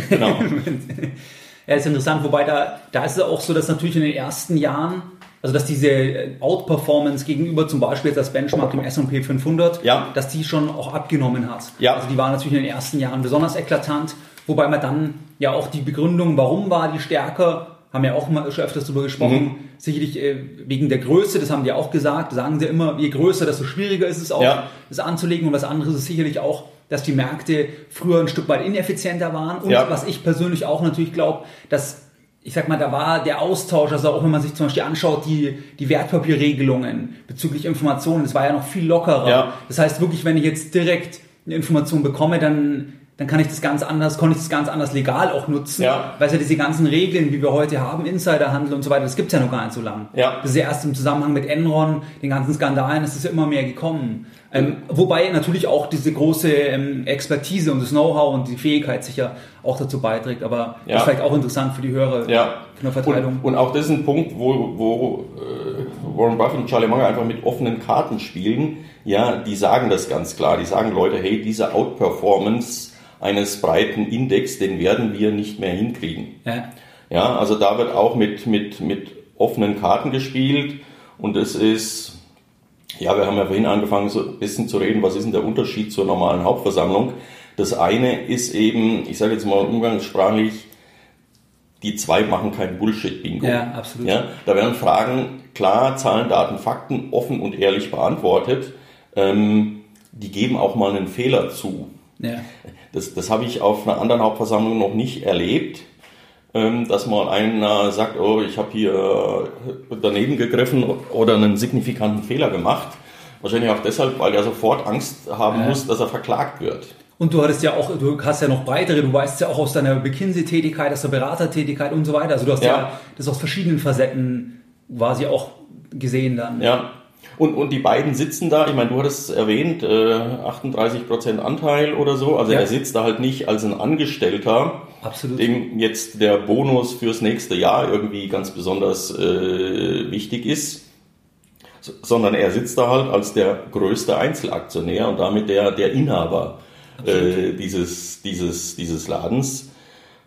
genau. ja, ist interessant, wobei da, da ist es auch so, dass natürlich in den ersten Jahren, also dass diese äh, Outperformance gegenüber zum Beispiel jetzt das Benchmark dem S&P 500, ja. dass die schon auch abgenommen hat. Ja. Also die war natürlich in den ersten Jahren besonders eklatant, wobei man dann ja auch die Begründung, warum war die stärker, haben ja auch mal schon öfters darüber gesprochen, mhm. sicherlich äh, wegen der Größe, das haben die auch gesagt, sagen sie immer, je größer, desto schwieriger ist es auch, ja. das anzulegen. Und was anderes ist sicherlich auch, dass die Märkte früher ein Stück weit ineffizienter waren. Und was ich persönlich auch natürlich glaube, dass ich sag mal, da war der Austausch, also auch wenn man sich zum Beispiel anschaut, die, die Wertpapierregelungen bezüglich Informationen, das war ja noch viel lockerer. Ja. Das heißt wirklich, wenn ich jetzt direkt eine Information bekomme, dann dann kann ich das ganz anders, konnte ich das ganz anders legal auch nutzen, ja. weil es ja diese ganzen Regeln, wie wir heute haben, Insiderhandel und so weiter, das gibt's ja noch gar nicht so lange. Ja. Das ist ja erst im Zusammenhang mit Enron, den ganzen Skandalen, ist es ja immer mehr gekommen. Ähm, wobei natürlich auch diese große ähm, Expertise und das Know-how und die Fähigkeit sicher auch dazu beiträgt, aber ja. das ist vielleicht auch interessant für die Hörer ja. von der Verteilung. Und, und, auch das ist ein Punkt, wo, wo äh, Warren Buffett und Charlie Munger einfach mit offenen Karten spielen. Ja, die sagen das ganz klar. Die sagen Leute, hey, diese Outperformance eines breiten Index, den werden wir nicht mehr hinkriegen. Ja, ja also da wird auch mit, mit, mit offenen Karten gespielt und es ist, ja, wir haben ja vorhin angefangen, so ein bisschen zu reden, was ist denn der Unterschied zur normalen Hauptversammlung. Das eine ist eben, ich sage jetzt mal umgangssprachlich, die zwei machen kein Bullshit-Bingo. Ja, absolut. Ja, da werden Fragen klar, Zahlen, Daten, Fakten offen und ehrlich beantwortet. Ähm, die geben auch mal einen Fehler zu. Ja. Das, das habe ich auf einer anderen Hauptversammlung noch nicht erlebt, ähm, dass mal einer sagt, oh, ich habe hier daneben gegriffen oder einen signifikanten Fehler gemacht. Wahrscheinlich auch deshalb, weil er sofort Angst haben ja. muss, dass er verklagt wird. Und du hattest ja auch, du hast ja noch weitere, du weißt ja auch aus deiner McKinsey-Tätigkeit, aus der Beratertätigkeit und so weiter. Also du hast ja, ja das aus verschiedenen Facetten quasi auch gesehen dann. Ja, und, und die beiden sitzen da, ich meine, du hattest erwähnt, äh, 38% Anteil oder so. Also ja. er sitzt da halt nicht als ein Angestellter, Absolut. dem jetzt der Bonus fürs nächste Jahr irgendwie ganz besonders äh, wichtig ist, sondern er sitzt da halt als der größte Einzelaktionär und damit der, der Inhaber äh, dieses, dieses, dieses Ladens.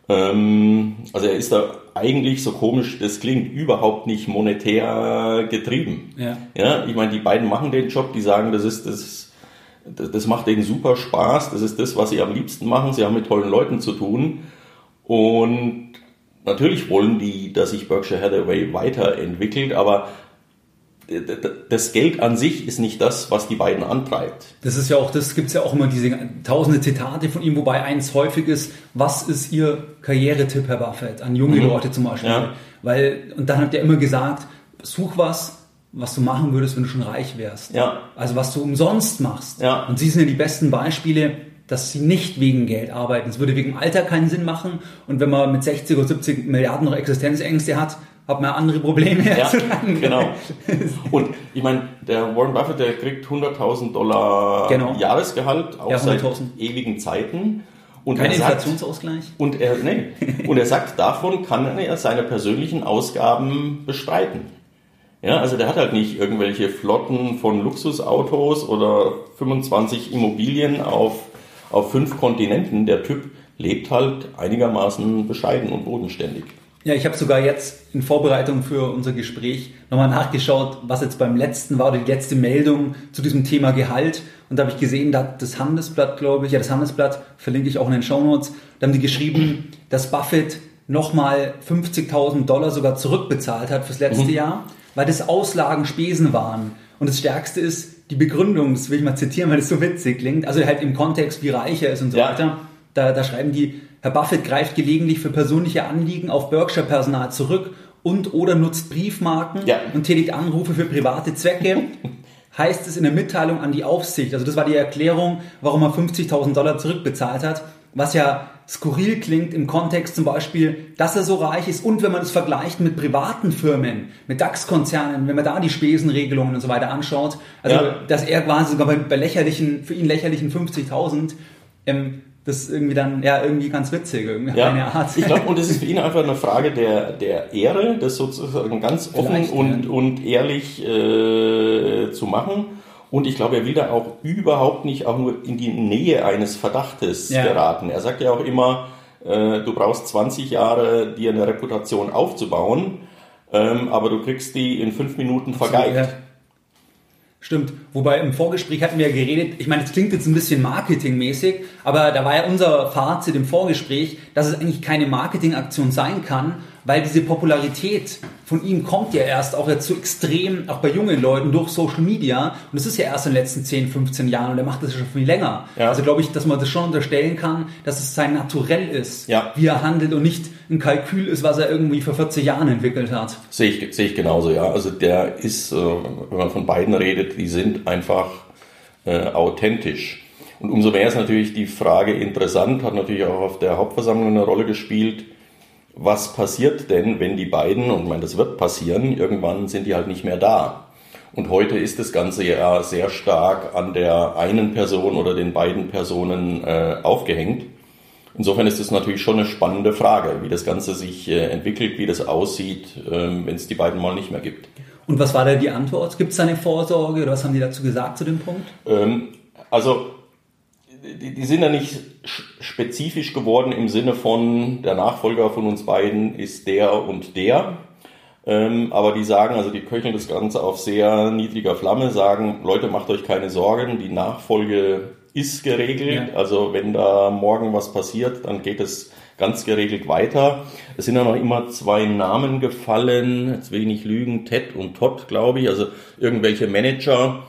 Ähm, also er ist da eigentlich, so komisch das klingt, überhaupt nicht monetär getrieben. Ja. ja ich meine, die beiden machen den Job, die sagen, das ist das, das macht denen super Spaß, das ist das, was sie am liebsten machen, sie haben mit tollen Leuten zu tun und natürlich wollen die, dass sich Berkshire Hathaway weiterentwickelt, aber das Geld an sich ist nicht das, was die beiden antreibt. Das ist ja auch, das gibt es ja auch immer diese tausende Zitate von ihm, wobei eins häufig ist, was ist Ihr Karrieretipp, Herr Buffett, an junge mhm. Leute zum Beispiel? Ja. Weil, und dann hat er immer gesagt, such was, was du machen würdest, wenn du schon reich wärst. Ja. Also was du umsonst machst. Ja. Und Sie sind ja die besten Beispiele, dass sie nicht wegen Geld arbeiten. Es würde wegen Alter keinen Sinn machen. Und wenn man mit 60 oder 70 Milliarden noch Existenzängste hat, hat man andere Probleme. Ja, genau. Und ich meine, der Warren Buffett, der kriegt 100.000 Dollar genau. Jahresgehalt, auch ja, seit ewigen Zeiten. Und Kein Inflationsausgleich? Sagt, und, er, nee, und er sagt, davon kann er seine persönlichen Ausgaben bestreiten. Ja, also der hat halt nicht irgendwelche Flotten von Luxusautos oder 25 Immobilien auf, auf fünf Kontinenten. Der Typ lebt halt einigermaßen bescheiden und bodenständig. Ja, ich habe sogar jetzt in Vorbereitung für unser Gespräch nochmal nachgeschaut, was jetzt beim letzten war, die letzte Meldung zu diesem Thema Gehalt. Und da habe ich gesehen, da das Handelsblatt, glaube ich, ja, das Handelsblatt verlinke ich auch in den Show Notes, da haben die geschrieben, dass Buffett nochmal 50.000 Dollar sogar zurückbezahlt hat fürs letzte mhm. Jahr, weil das Auslagen Spesen waren. Und das Stärkste ist die Begründung, das will ich mal zitieren, weil das so witzig klingt, also halt im Kontext, wie reich er ist und so ja. weiter. Da, da schreiben die, Herr Buffett greift gelegentlich für persönliche Anliegen auf Berkshire-Personal zurück und oder nutzt Briefmarken ja. und tätigt Anrufe für private Zwecke. heißt es in der Mitteilung an die Aufsicht. Also das war die Erklärung, warum er 50.000 Dollar zurückbezahlt hat, was ja skurril klingt im Kontext zum Beispiel, dass er so reich ist und wenn man es vergleicht mit privaten Firmen, mit DAX-Konzernen, wenn man da die Spesenregelungen und so weiter anschaut, also ja. dass er quasi sogar bei, bei lächerlichen, für ihn lächerlichen 50.000 ähm, das ist irgendwie dann ja irgendwie ganz witzig, irgendwie ja, eine Art. Ich glaube, und es ist für ihn einfach eine Frage der, der Ehre, das sozusagen ganz offen und, ja. und ehrlich äh, zu machen. Und ich glaube, er will da auch überhaupt nicht auch nur in die Nähe eines Verdachtes ja. geraten. Er sagt ja auch immer, äh, du brauchst 20 Jahre, dir eine Reputation aufzubauen, ähm, aber du kriegst die in fünf Minuten vergeigt. Stimmt. Wobei im Vorgespräch hatten wir ja geredet, ich meine, es klingt jetzt ein bisschen marketingmäßig, aber da war ja unser Fazit im Vorgespräch, dass es eigentlich keine Marketingaktion sein kann, weil diese Popularität von ihm kommt ja erst auch jetzt so extrem, auch bei jungen Leuten durch Social Media. Und das ist ja erst in den letzten 10, 15 Jahren und er macht das ja schon viel länger. Ja. Also glaube ich, dass man das schon unterstellen kann, dass es sein Naturell ist, ja. wie er handelt und nicht ein Kalkül ist, was er irgendwie vor 40 Jahren entwickelt hat. Sehe ich, sehe ich genauso, ja. Also der ist, äh, wenn man von beiden redet, die sind einfach äh, authentisch. Und umso mehr ist natürlich die Frage interessant, hat natürlich auch auf der Hauptversammlung eine Rolle gespielt, was passiert denn, wenn die beiden, und ich meine, das wird passieren, irgendwann sind die halt nicht mehr da. Und heute ist das Ganze ja sehr stark an der einen Person oder den beiden Personen äh, aufgehängt. Insofern ist das natürlich schon eine spannende Frage, wie das Ganze sich äh, entwickelt, wie das aussieht, äh, wenn es die beiden mal nicht mehr gibt. Und was war da die Antwort? Gibt es da eine Vorsorge oder was haben die dazu gesagt zu dem Punkt? Ähm, also die, die sind ja nicht spezifisch geworden im Sinne von, der Nachfolger von uns beiden ist der und der. Ähm, aber die sagen, also die köcheln das Ganze auf sehr niedriger Flamme, sagen, Leute, macht euch keine Sorgen, die Nachfolge ist geregelt. Ja. Also wenn da morgen was passiert, dann geht es ganz geregelt weiter. Es sind ja noch immer zwei Namen gefallen, jetzt will ich nicht lügen, Ted und Todd, glaube ich, also irgendwelche Manager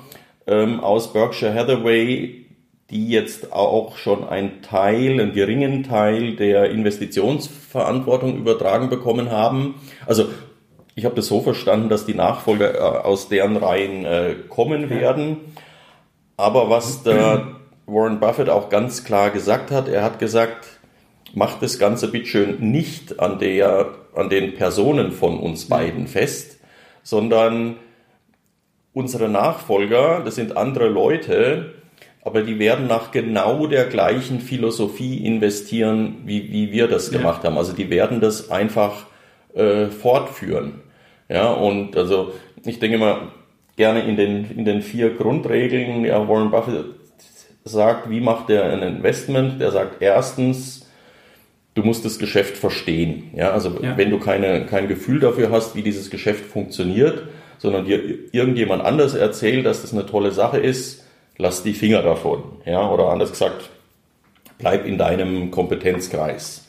ähm, aus Berkshire Hathaway, die jetzt auch schon einen Teil, einen geringen Teil der Investitionsverantwortung übertragen bekommen haben. Also ich habe das so verstanden, dass die Nachfolger äh, aus deren Reihen äh, kommen werden. Aber was der Warren Buffett auch ganz klar gesagt hat, er hat gesagt, macht das Ganze bitteschön nicht an, der, an den Personen von uns beiden fest, sondern unsere Nachfolger, das sind andere Leute, aber die werden nach genau der gleichen Philosophie investieren, wie, wie wir das ja. gemacht haben. Also die werden das einfach äh, fortführen. Ja, und also ich denke mal gerne in den, in den vier Grundregeln, ja, Warren Buffett sagt, wie macht er ein Investment? Der sagt erstens, du musst das Geschäft verstehen. Ja, also ja. wenn du keine, kein Gefühl dafür hast, wie dieses Geschäft funktioniert, sondern dir irgendjemand anders erzählt, dass das eine tolle Sache ist, lass die Finger davon. Ja? Oder anders gesagt, bleib in deinem Kompetenzkreis.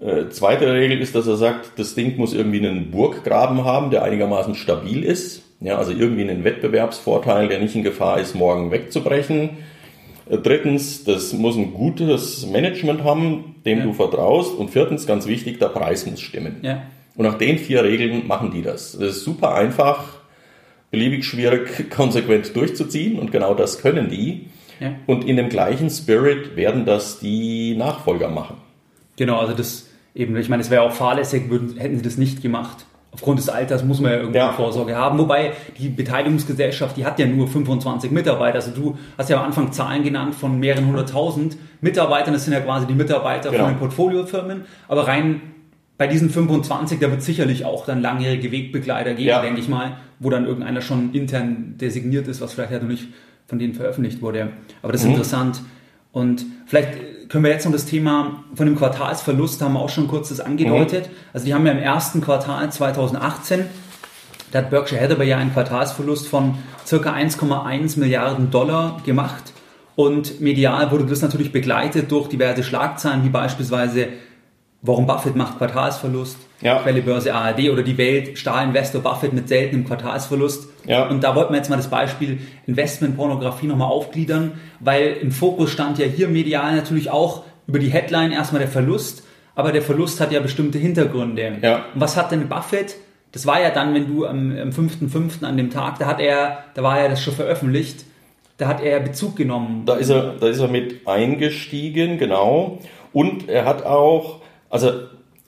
Äh, zweite Regel ist, dass er sagt, das Ding muss irgendwie einen Burggraben haben, der einigermaßen stabil ist. Ja, also irgendwie einen Wettbewerbsvorteil, der nicht in Gefahr ist, morgen wegzubrechen. Äh, drittens, das muss ein gutes Management haben, dem ja. du vertraust. Und viertens, ganz wichtig, der Preis muss stimmen. Ja. Und nach den vier Regeln machen die das. Das ist super einfach beliebig schwierig konsequent durchzuziehen und genau das können die. Ja. Und in dem gleichen Spirit werden das die Nachfolger machen. Genau, also das eben, ich meine, es wäre auch fahrlässig, würden, hätten sie das nicht gemacht. Aufgrund des Alters muss man ja irgendwie ja. Vorsorge haben. Wobei die Beteiligungsgesellschaft, die hat ja nur 25 Mitarbeiter. Also du hast ja am Anfang Zahlen genannt von mehreren hunderttausend Mitarbeitern. Das sind ja quasi die Mitarbeiter genau. von den Portfoliofirmen. Aber rein bei diesen 25, da wird sicherlich auch dann langjährige Wegbegleiter geben, ja. denke ich mal, wo dann irgendeiner schon intern designiert ist, was vielleicht halt noch nicht von denen veröffentlicht wurde. Aber das ist mhm. interessant. Und vielleicht können wir jetzt noch das Thema von dem Quartalsverlust, haben wir auch schon kurz das angedeutet. Mhm. Also die haben ja im ersten Quartal 2018, da hat Berkshire Hathaway ja einen Quartalsverlust von circa 1,1 Milliarden Dollar gemacht. Und medial wurde das natürlich begleitet durch diverse Schlagzeilen, wie beispielsweise Warum Buffett macht Quartalsverlust, ja. Quelle Börse ARD oder die Welt, Stahlinvestor Buffett mit seltenem Quartalsverlust. Ja. Und da wollten wir jetzt mal das Beispiel Investmentpornografie nochmal aufgliedern, weil im Fokus stand ja hier medial natürlich auch über die Headline erstmal der Verlust, aber der Verlust hat ja bestimmte Hintergründe. Ja. Und was hat denn Buffett das war ja dann, wenn du am, am 5.5. an dem Tag, da hat er, da war ja das schon veröffentlicht, da hat er Bezug genommen. Da ist er, da ist er mit eingestiegen, genau. Und er hat auch, also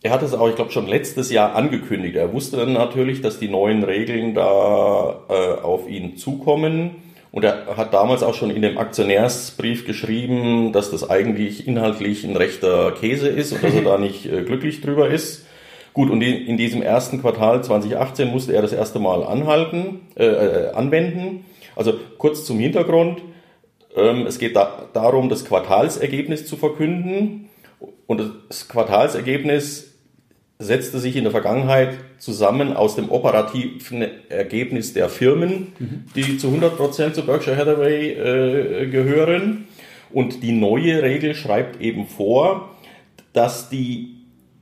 er hat es auch, ich glaube, schon letztes Jahr angekündigt. Er wusste dann natürlich, dass die neuen Regeln da äh, auf ihn zukommen. Und er hat damals auch schon in dem Aktionärsbrief geschrieben, dass das eigentlich inhaltlich ein rechter Käse ist und dass er da nicht äh, glücklich drüber ist. Gut, und in diesem ersten Quartal 2018 musste er das erste Mal anhalten, äh, äh, anwenden. Also kurz zum Hintergrund. Ähm, es geht da, darum, das Quartalsergebnis zu verkünden. Und das Quartalsergebnis setzte sich in der Vergangenheit zusammen aus dem operativen Ergebnis der Firmen, mhm. die zu 100% zu Berkshire Hathaway äh, gehören. Und die neue Regel schreibt eben vor, dass die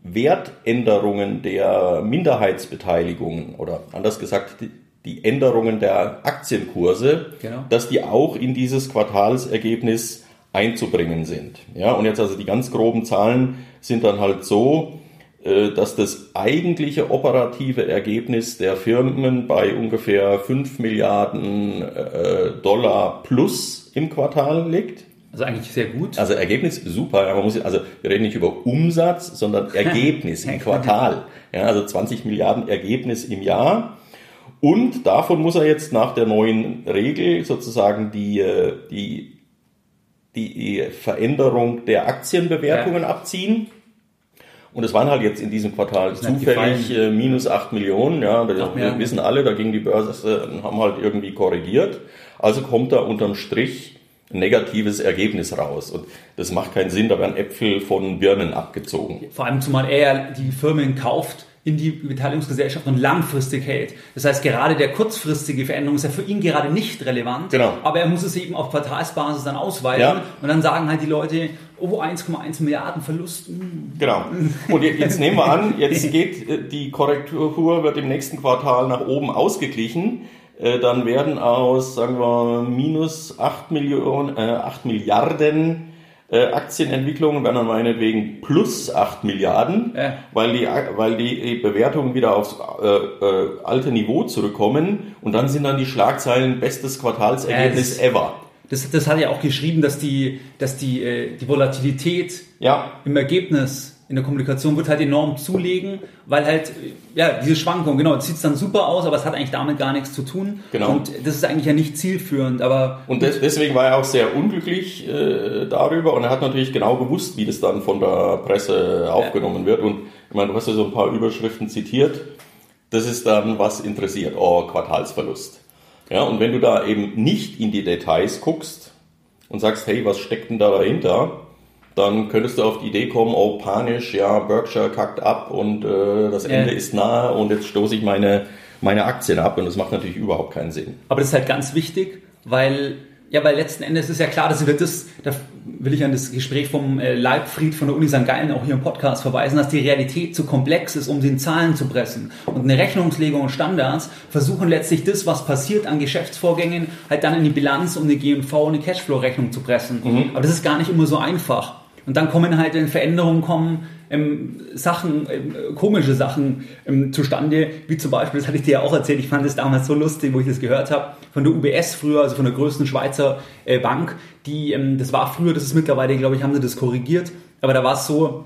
Wertänderungen der Minderheitsbeteiligungen oder anders gesagt die, die Änderungen der Aktienkurse, genau. dass die auch in dieses Quartalsergebnis einzubringen sind. Ja, und jetzt also die ganz groben Zahlen sind dann halt so, äh, dass das eigentliche operative Ergebnis der Firmen bei ungefähr 5 Milliarden äh, Dollar plus im Quartal liegt. Also eigentlich sehr gut. Also Ergebnis super. Man muss, also wir reden nicht über Umsatz, sondern Ergebnis im Quartal. Ja, also 20 Milliarden Ergebnis im Jahr. Und davon muss er jetzt nach der neuen Regel sozusagen die, äh, die, die Veränderung der Aktienbewertungen ja. abziehen. Und es waren halt jetzt in diesem Quartal zufällig äh, minus 8 Millionen. Ja, wir wissen alle, da ging die Börse, äh, haben halt irgendwie korrigiert. Also kommt da unterm Strich negatives Ergebnis raus. Und das macht keinen Sinn, da werden Äpfel von Birnen abgezogen. Vor allem zumal er die Firmen kauft in die Beteiligungsgesellschaft und langfristig hält. Das heißt, gerade der kurzfristige Veränderung ist ja für ihn gerade nicht relevant. Genau. Aber er muss es eben auf Quartalsbasis dann ausweiten. Ja. Und dann sagen halt die Leute, oh, 1,1 Milliarden Verlust. Hm. Genau. Und jetzt nehmen wir an, jetzt geht äh, die Korrektur wird im nächsten Quartal nach oben ausgeglichen. Äh, dann werden aus, sagen wir, minus 8, Millionen, äh, 8 Milliarden äh, Aktienentwicklungen werden dann meinetwegen plus 8 Milliarden, ja. weil, die, weil die Bewertungen wieder aufs äh, äh, alte Niveau zurückkommen und dann sind dann die Schlagzeilen bestes Quartalsergebnis ja, ever. Das, das hat ja auch geschrieben, dass die, dass die, äh, die Volatilität ja. im Ergebnis in der Kommunikation wird halt enorm zulegen, weil halt, ja, diese Schwankung, genau, sieht es dann super aus, aber es hat eigentlich damit gar nichts zu tun. Genau. Und das ist eigentlich ja nicht zielführend, aber. Und des, deswegen war er auch sehr unglücklich äh, darüber und er hat natürlich genau gewusst, wie das dann von der Presse aufgenommen wird. Und ich meine, du hast ja so ein paar Überschriften zitiert. Das ist dann, was interessiert, oh, Quartalsverlust. Ja, und wenn du da eben nicht in die Details guckst und sagst, hey, was steckt denn da dahinter? Dann könntest du auf die Idee kommen, oh panisch, ja, Berkshire kackt ab und äh, das Ende ist nahe und jetzt stoße ich meine, meine Aktien ab und das macht natürlich überhaupt keinen Sinn. Aber das ist halt ganz wichtig, weil ja, weil letzten Endes ist ja klar, dass wir das, da will ich an das Gespräch vom äh, Leibfried von der Uni St. Gallen auch hier im Podcast verweisen, dass die Realität zu komplex ist, um sie in Zahlen zu pressen. Und eine Rechnungslegung und Standards versuchen letztlich das, was passiert an Geschäftsvorgängen, halt dann in die Bilanz und eine G&V und eine Cashflow-Rechnung zu pressen. Mhm. Aber das ist gar nicht immer so einfach. Und dann kommen halt, wenn Veränderungen kommen, ähm, Sachen, ähm, komische Sachen ähm, zustande, wie zum Beispiel, das hatte ich dir ja auch erzählt, ich fand es damals so lustig, wo ich das gehört habe, von der UBS früher, also von der größten Schweizer äh, Bank, die, ähm, das war früher, das ist mittlerweile, glaube ich, haben sie das korrigiert, aber da war es so,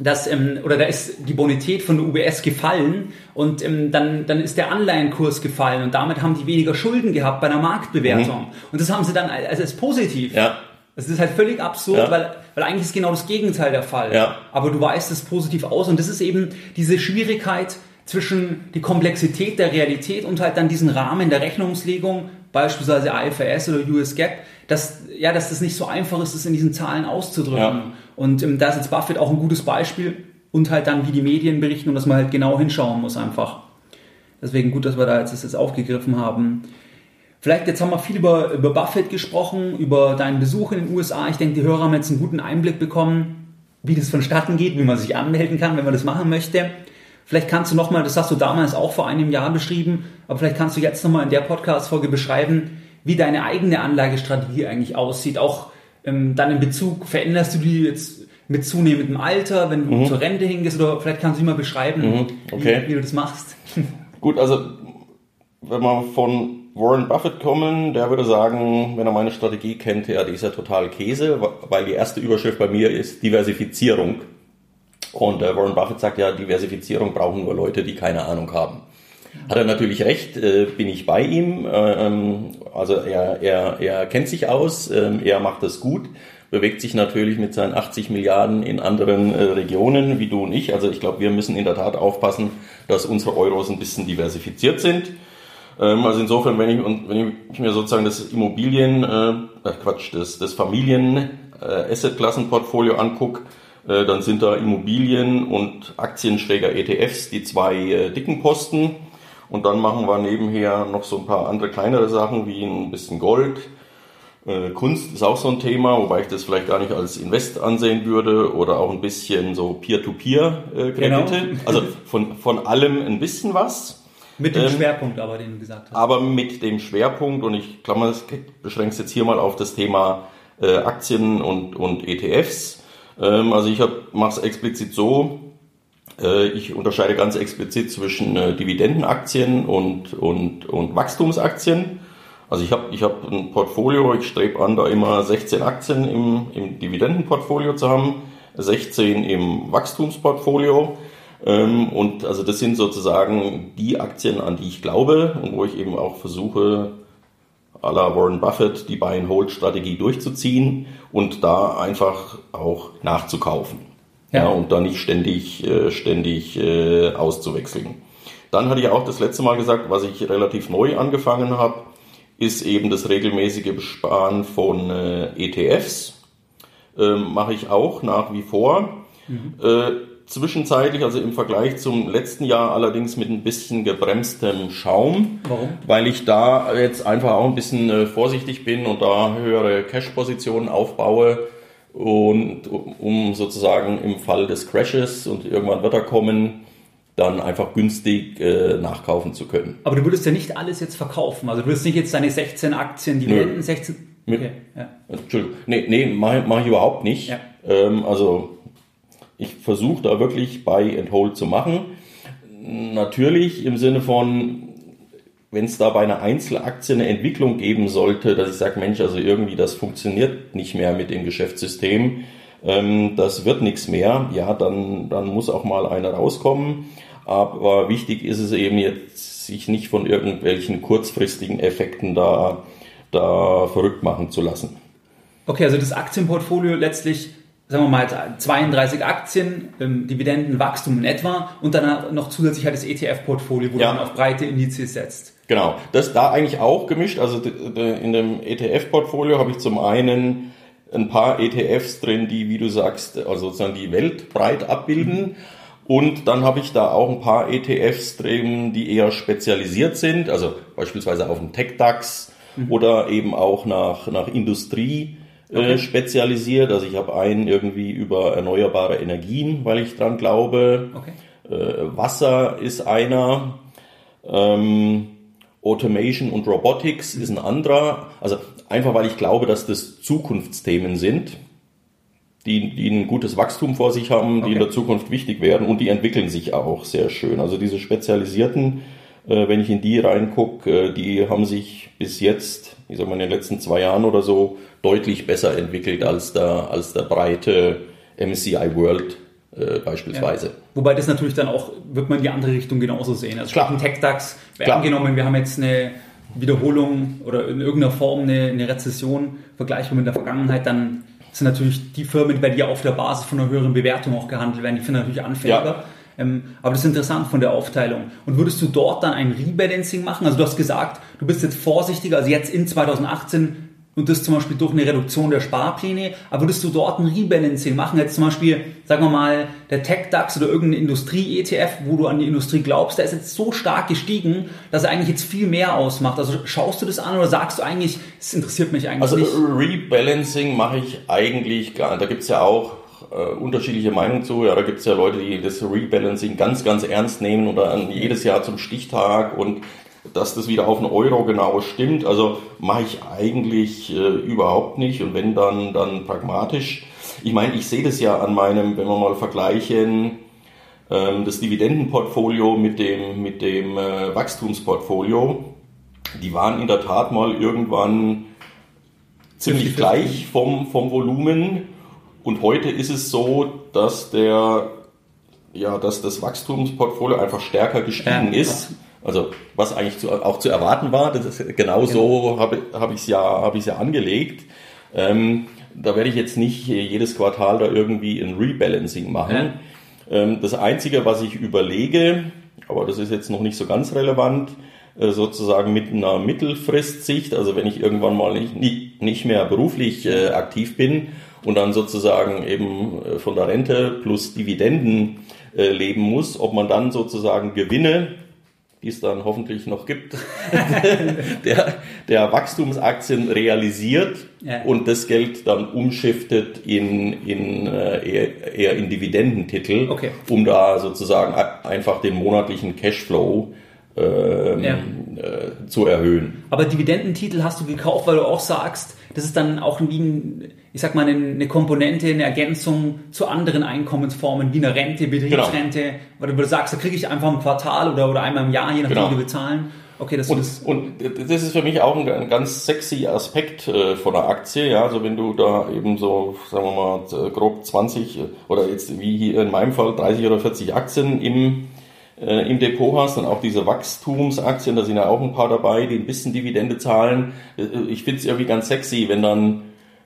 dass, ähm, oder da ist die Bonität von der UBS gefallen und ähm, dann, dann ist der Anleihenkurs gefallen und damit haben die weniger Schulden gehabt bei einer Marktbewertung. Mhm. Und das haben sie dann als, als positiv ja. Das ist halt völlig absurd, ja. weil, weil eigentlich ist genau das Gegenteil der Fall. Ja. Aber du weißt es positiv aus und das ist eben diese Schwierigkeit zwischen die Komplexität der Realität und halt dann diesen Rahmen der Rechnungslegung, beispielsweise IFRS oder US GAAP, dass, ja, dass das nicht so einfach ist, das in diesen Zahlen auszudrücken. Ja. Und ähm, da ist jetzt Buffett auch ein gutes Beispiel und halt dann, wie die Medien berichten und dass man halt genau hinschauen muss einfach. Deswegen gut, dass wir da jetzt das jetzt aufgegriffen haben. Vielleicht, jetzt haben wir viel über, über Buffett gesprochen, über deinen Besuch in den USA. Ich denke, die Hörer haben jetzt einen guten Einblick bekommen, wie das vonstatten geht, wie man sich anmelden kann, wenn man das machen möchte. Vielleicht kannst du nochmal, das hast du damals auch vor einem Jahr beschrieben, aber vielleicht kannst du jetzt nochmal in der Podcast-Folge beschreiben, wie deine eigene Anlagestrategie eigentlich aussieht. Auch ähm, dann in Bezug, veränderst du die jetzt mit zunehmendem Alter, wenn du mhm. zur Rente hingehst, oder vielleicht kannst du mal beschreiben, mhm. okay. wie, wie, du das machst. Gut, also wenn wir von Warren Buffett kommen, der würde sagen, wenn er meine Strategie kennt, ja, die ist ja total Käse, weil die erste Überschrift bei mir ist Diversifizierung. Und äh, Warren Buffett sagt ja, Diversifizierung brauchen nur Leute, die keine Ahnung haben. Hat er natürlich recht, äh, bin ich bei ihm. Äh, ähm, also er, er, er kennt sich aus, äh, er macht das gut, bewegt sich natürlich mit seinen 80 Milliarden in anderen äh, Regionen wie du und ich. Also ich glaube, wir müssen in der Tat aufpassen, dass unsere Euros ein bisschen diversifiziert sind. Ähm, also insofern, wenn ich, und wenn ich mir sozusagen das Immobilien, äh, Quatsch, das, das Familien äh, Asset-Klassenportfolio angucke, äh, dann sind da Immobilien und Aktienschläger ETFs die zwei äh, dicken Posten. Und dann machen wir nebenher noch so ein paar andere kleinere Sachen wie ein bisschen Gold. Äh, Kunst ist auch so ein Thema, wobei ich das vielleicht gar nicht als Invest ansehen würde oder auch ein bisschen so Peer-to-Peer-Kredite. Genau. Also von, von allem ein bisschen was. Mit dem ähm, Schwerpunkt aber, den du gesagt hast. Aber mit dem Schwerpunkt, und ich klammer, beschränke es jetzt hier mal auf das Thema äh, Aktien und, und ETFs. Ähm, also ich mache es explizit so, äh, ich unterscheide ganz explizit zwischen äh, Dividendenaktien und, und, und Wachstumsaktien. Also ich habe ich hab ein Portfolio, ich strebe an, da immer 16 Aktien im, im Dividendenportfolio zu haben, 16 im Wachstumsportfolio. Ähm, und also das sind sozusagen die Aktien, an die ich glaube und wo ich eben auch versuche, à la Warren Buffett die Buy-and-Hold-Strategie durchzuziehen und da einfach auch nachzukaufen. Ja. ja und da nicht ständig, äh, ständig äh, auszuwechseln. Dann hatte ich auch das letzte Mal gesagt, was ich relativ neu angefangen habe, ist eben das regelmäßige Besparen von äh, ETFs. Ähm, Mache ich auch nach wie vor. Mhm. Äh, zwischenzeitlich, also im Vergleich zum letzten Jahr allerdings mit ein bisschen gebremstem Schaum. Warum? Weil ich da jetzt einfach auch ein bisschen äh, vorsichtig bin und da höhere Cash-Positionen aufbaue und um sozusagen im Fall des Crashes und irgendwann wird er kommen, dann einfach günstig äh, nachkaufen zu können. Aber du würdest ja nicht alles jetzt verkaufen. Also du würdest nicht jetzt deine 16 Aktien, die Dividenden 16. Okay, ja. Entschuldigung. Nee, nee mache mach ich überhaupt nicht. Ja. Ähm, also ich versuche da wirklich Buy and Hold zu machen. Natürlich im Sinne von, wenn es da bei einer Einzelaktie eine Entwicklung geben sollte, dass ich sage, Mensch, also irgendwie das funktioniert nicht mehr mit dem Geschäftssystem, ähm, das wird nichts mehr, ja, dann, dann muss auch mal einer rauskommen. Aber wichtig ist es eben jetzt, sich nicht von irgendwelchen kurzfristigen Effekten da, da verrückt machen zu lassen. Okay, also das Aktienportfolio letztlich sagen wir mal, 32 Aktien, ähm, Dividendenwachstum in etwa und dann noch zusätzlich halt das ETF-Portfolio, wo ja. man auf breite Indizes setzt. Genau, das da eigentlich auch gemischt. Also in dem ETF-Portfolio habe ich zum einen ein paar ETFs drin, die, wie du sagst, also sozusagen die Welt breit abbilden. Und dann habe ich da auch ein paar ETFs drin, die eher spezialisiert sind, also beispielsweise auf den Tech-DAX mhm. oder eben auch nach, nach Industrie äh, okay. spezialisiert. Also ich habe einen irgendwie über erneuerbare Energien, weil ich dran glaube. Okay. Äh, Wasser ist einer. Ähm, Automation und Robotics ist ein anderer. Also einfach, weil ich glaube, dass das Zukunftsthemen sind, die, die ein gutes Wachstum vor sich haben, die okay. in der Zukunft wichtig werden und die entwickeln sich auch sehr schön. Also diese spezialisierten, äh, wenn ich in die reingucke, äh, die haben sich bis jetzt, ich sag mal in den letzten zwei Jahren oder so, deutlich besser entwickelt als der, als der breite MCI World äh, beispielsweise. Ja. Wobei das natürlich dann auch, wird man in die andere Richtung genauso sehen. Also Klar. ein Tech-DAX, angenommen, wir haben jetzt eine Wiederholung oder in irgendeiner Form eine, eine Rezession vergleichbar mit der Vergangenheit, dann sind natürlich die Firmen, bei dir auf der Basis von einer höheren Bewertung auch gehandelt werden, die sind natürlich anfälliger. Ja. Ähm, aber das ist interessant von der Aufteilung. Und würdest du dort dann ein Rebalancing machen? Also du hast gesagt, du bist jetzt vorsichtiger, also jetzt in 2018 und das zum Beispiel durch eine Reduktion der Sparpläne. Aber würdest du dort ein Rebalancing machen? Jetzt zum Beispiel, sagen wir mal, der Tech-DAX oder irgendein Industrie-ETF, wo du an die Industrie glaubst, der ist jetzt so stark gestiegen, dass er eigentlich jetzt viel mehr ausmacht. Also schaust du das an oder sagst du eigentlich, es interessiert mich eigentlich also, nicht? Also Rebalancing mache ich eigentlich gar nicht. Da gibt es ja auch äh, unterschiedliche Meinungen zu. Ja, da gibt es ja Leute, die das Rebalancing ganz, ganz ernst nehmen oder an jedes Jahr zum Stichtag und dass das wieder auf einen Euro genau stimmt. Also mache ich eigentlich äh, überhaupt nicht und wenn dann, dann pragmatisch. ich meine, ich sehe das ja an meinem, wenn wir mal vergleichen, ähm, das Dividendenportfolio mit dem, mit dem äh, Wachstumsportfolio, die waren in der Tat mal irgendwann ziemlich gleich vom, vom Volumen. Und heute ist es so, dass der, ja, dass das Wachstumsportfolio einfach stärker gestiegen ja. ist. Also was eigentlich zu, auch zu erwarten war, das ist genau so ja. habe hab ich es ja, hab ja angelegt. Ähm, da werde ich jetzt nicht jedes Quartal da irgendwie ein Rebalancing machen. Ja. Ähm, das Einzige, was ich überlege, aber das ist jetzt noch nicht so ganz relevant, äh, sozusagen mit einer Mittelfristsicht, also wenn ich irgendwann mal nicht, nicht mehr beruflich äh, aktiv bin und dann sozusagen eben äh, von der Rente plus Dividenden leben muss, ob man dann sozusagen Gewinne die es dann hoffentlich noch gibt, der, der Wachstumsaktien realisiert ja. und das Geld dann umschiftet in, in eher, eher in Dividendentitel, okay. um da sozusagen einfach den monatlichen Cashflow ähm, ja. äh, zu erhöhen. Aber Dividendentitel hast du gekauft, weil du auch sagst, das ist dann auch wie ein, ich sag mal, eine, Komponente, eine Ergänzung zu anderen Einkommensformen, wie eine Rente, Betriebsrente, genau. weil du sagst, da kriege ich einfach im Quartal oder, oder einmal im Jahr, je nachdem, genau. wie du bezahlen. Okay, das und, ist und das ist für mich auch ein, ein ganz sexy Aspekt äh, von der Aktie. Ja, also wenn du da eben so, sagen wir mal, grob 20 oder jetzt wie hier in meinem Fall 30 oder 40 Aktien im äh, im Depot hast und auch diese Wachstumsaktien, da sind ja auch ein paar dabei, die ein bisschen Dividende zahlen. Äh, ich finde es irgendwie ganz sexy, wenn dann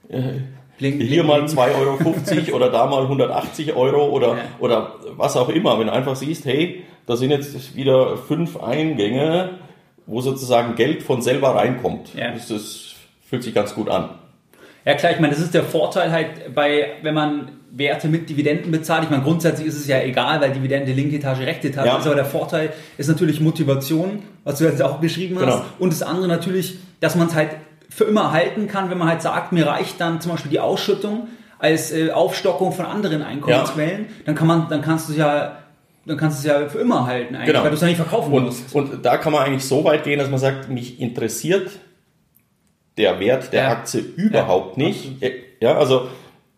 äh, blink, hier blink, mal 2,50 Euro oder da mal 180 Euro oder, ja. oder was auch immer. Wenn du einfach siehst, hey, da sind jetzt wieder fünf Eingänge, wo sozusagen Geld von selber reinkommt. Ja. Das, das fühlt sich ganz gut an. Ja klar, ich meine, das ist der Vorteil halt bei, wenn man Werte mit Dividenden bezahlt. Ich meine, grundsätzlich ist es ja egal, weil Dividende linke Etage, rechte Etage ja. ist, aber der Vorteil ist natürlich Motivation, was du jetzt auch beschrieben hast. Genau. Und das andere natürlich, dass man es halt für immer halten kann, wenn man halt sagt, mir reicht dann zum Beispiel die Ausschüttung als äh, Aufstockung von anderen Einkommensquellen, ja. dann kann man, dann kannst du ja dann kannst du es ja für immer halten, eigentlich, genau. weil du es ja nicht verkaufen und, musst. Und da kann man eigentlich so weit gehen, dass man sagt, mich interessiert der Wert der ja. Aktie überhaupt ja, nicht. Ja, also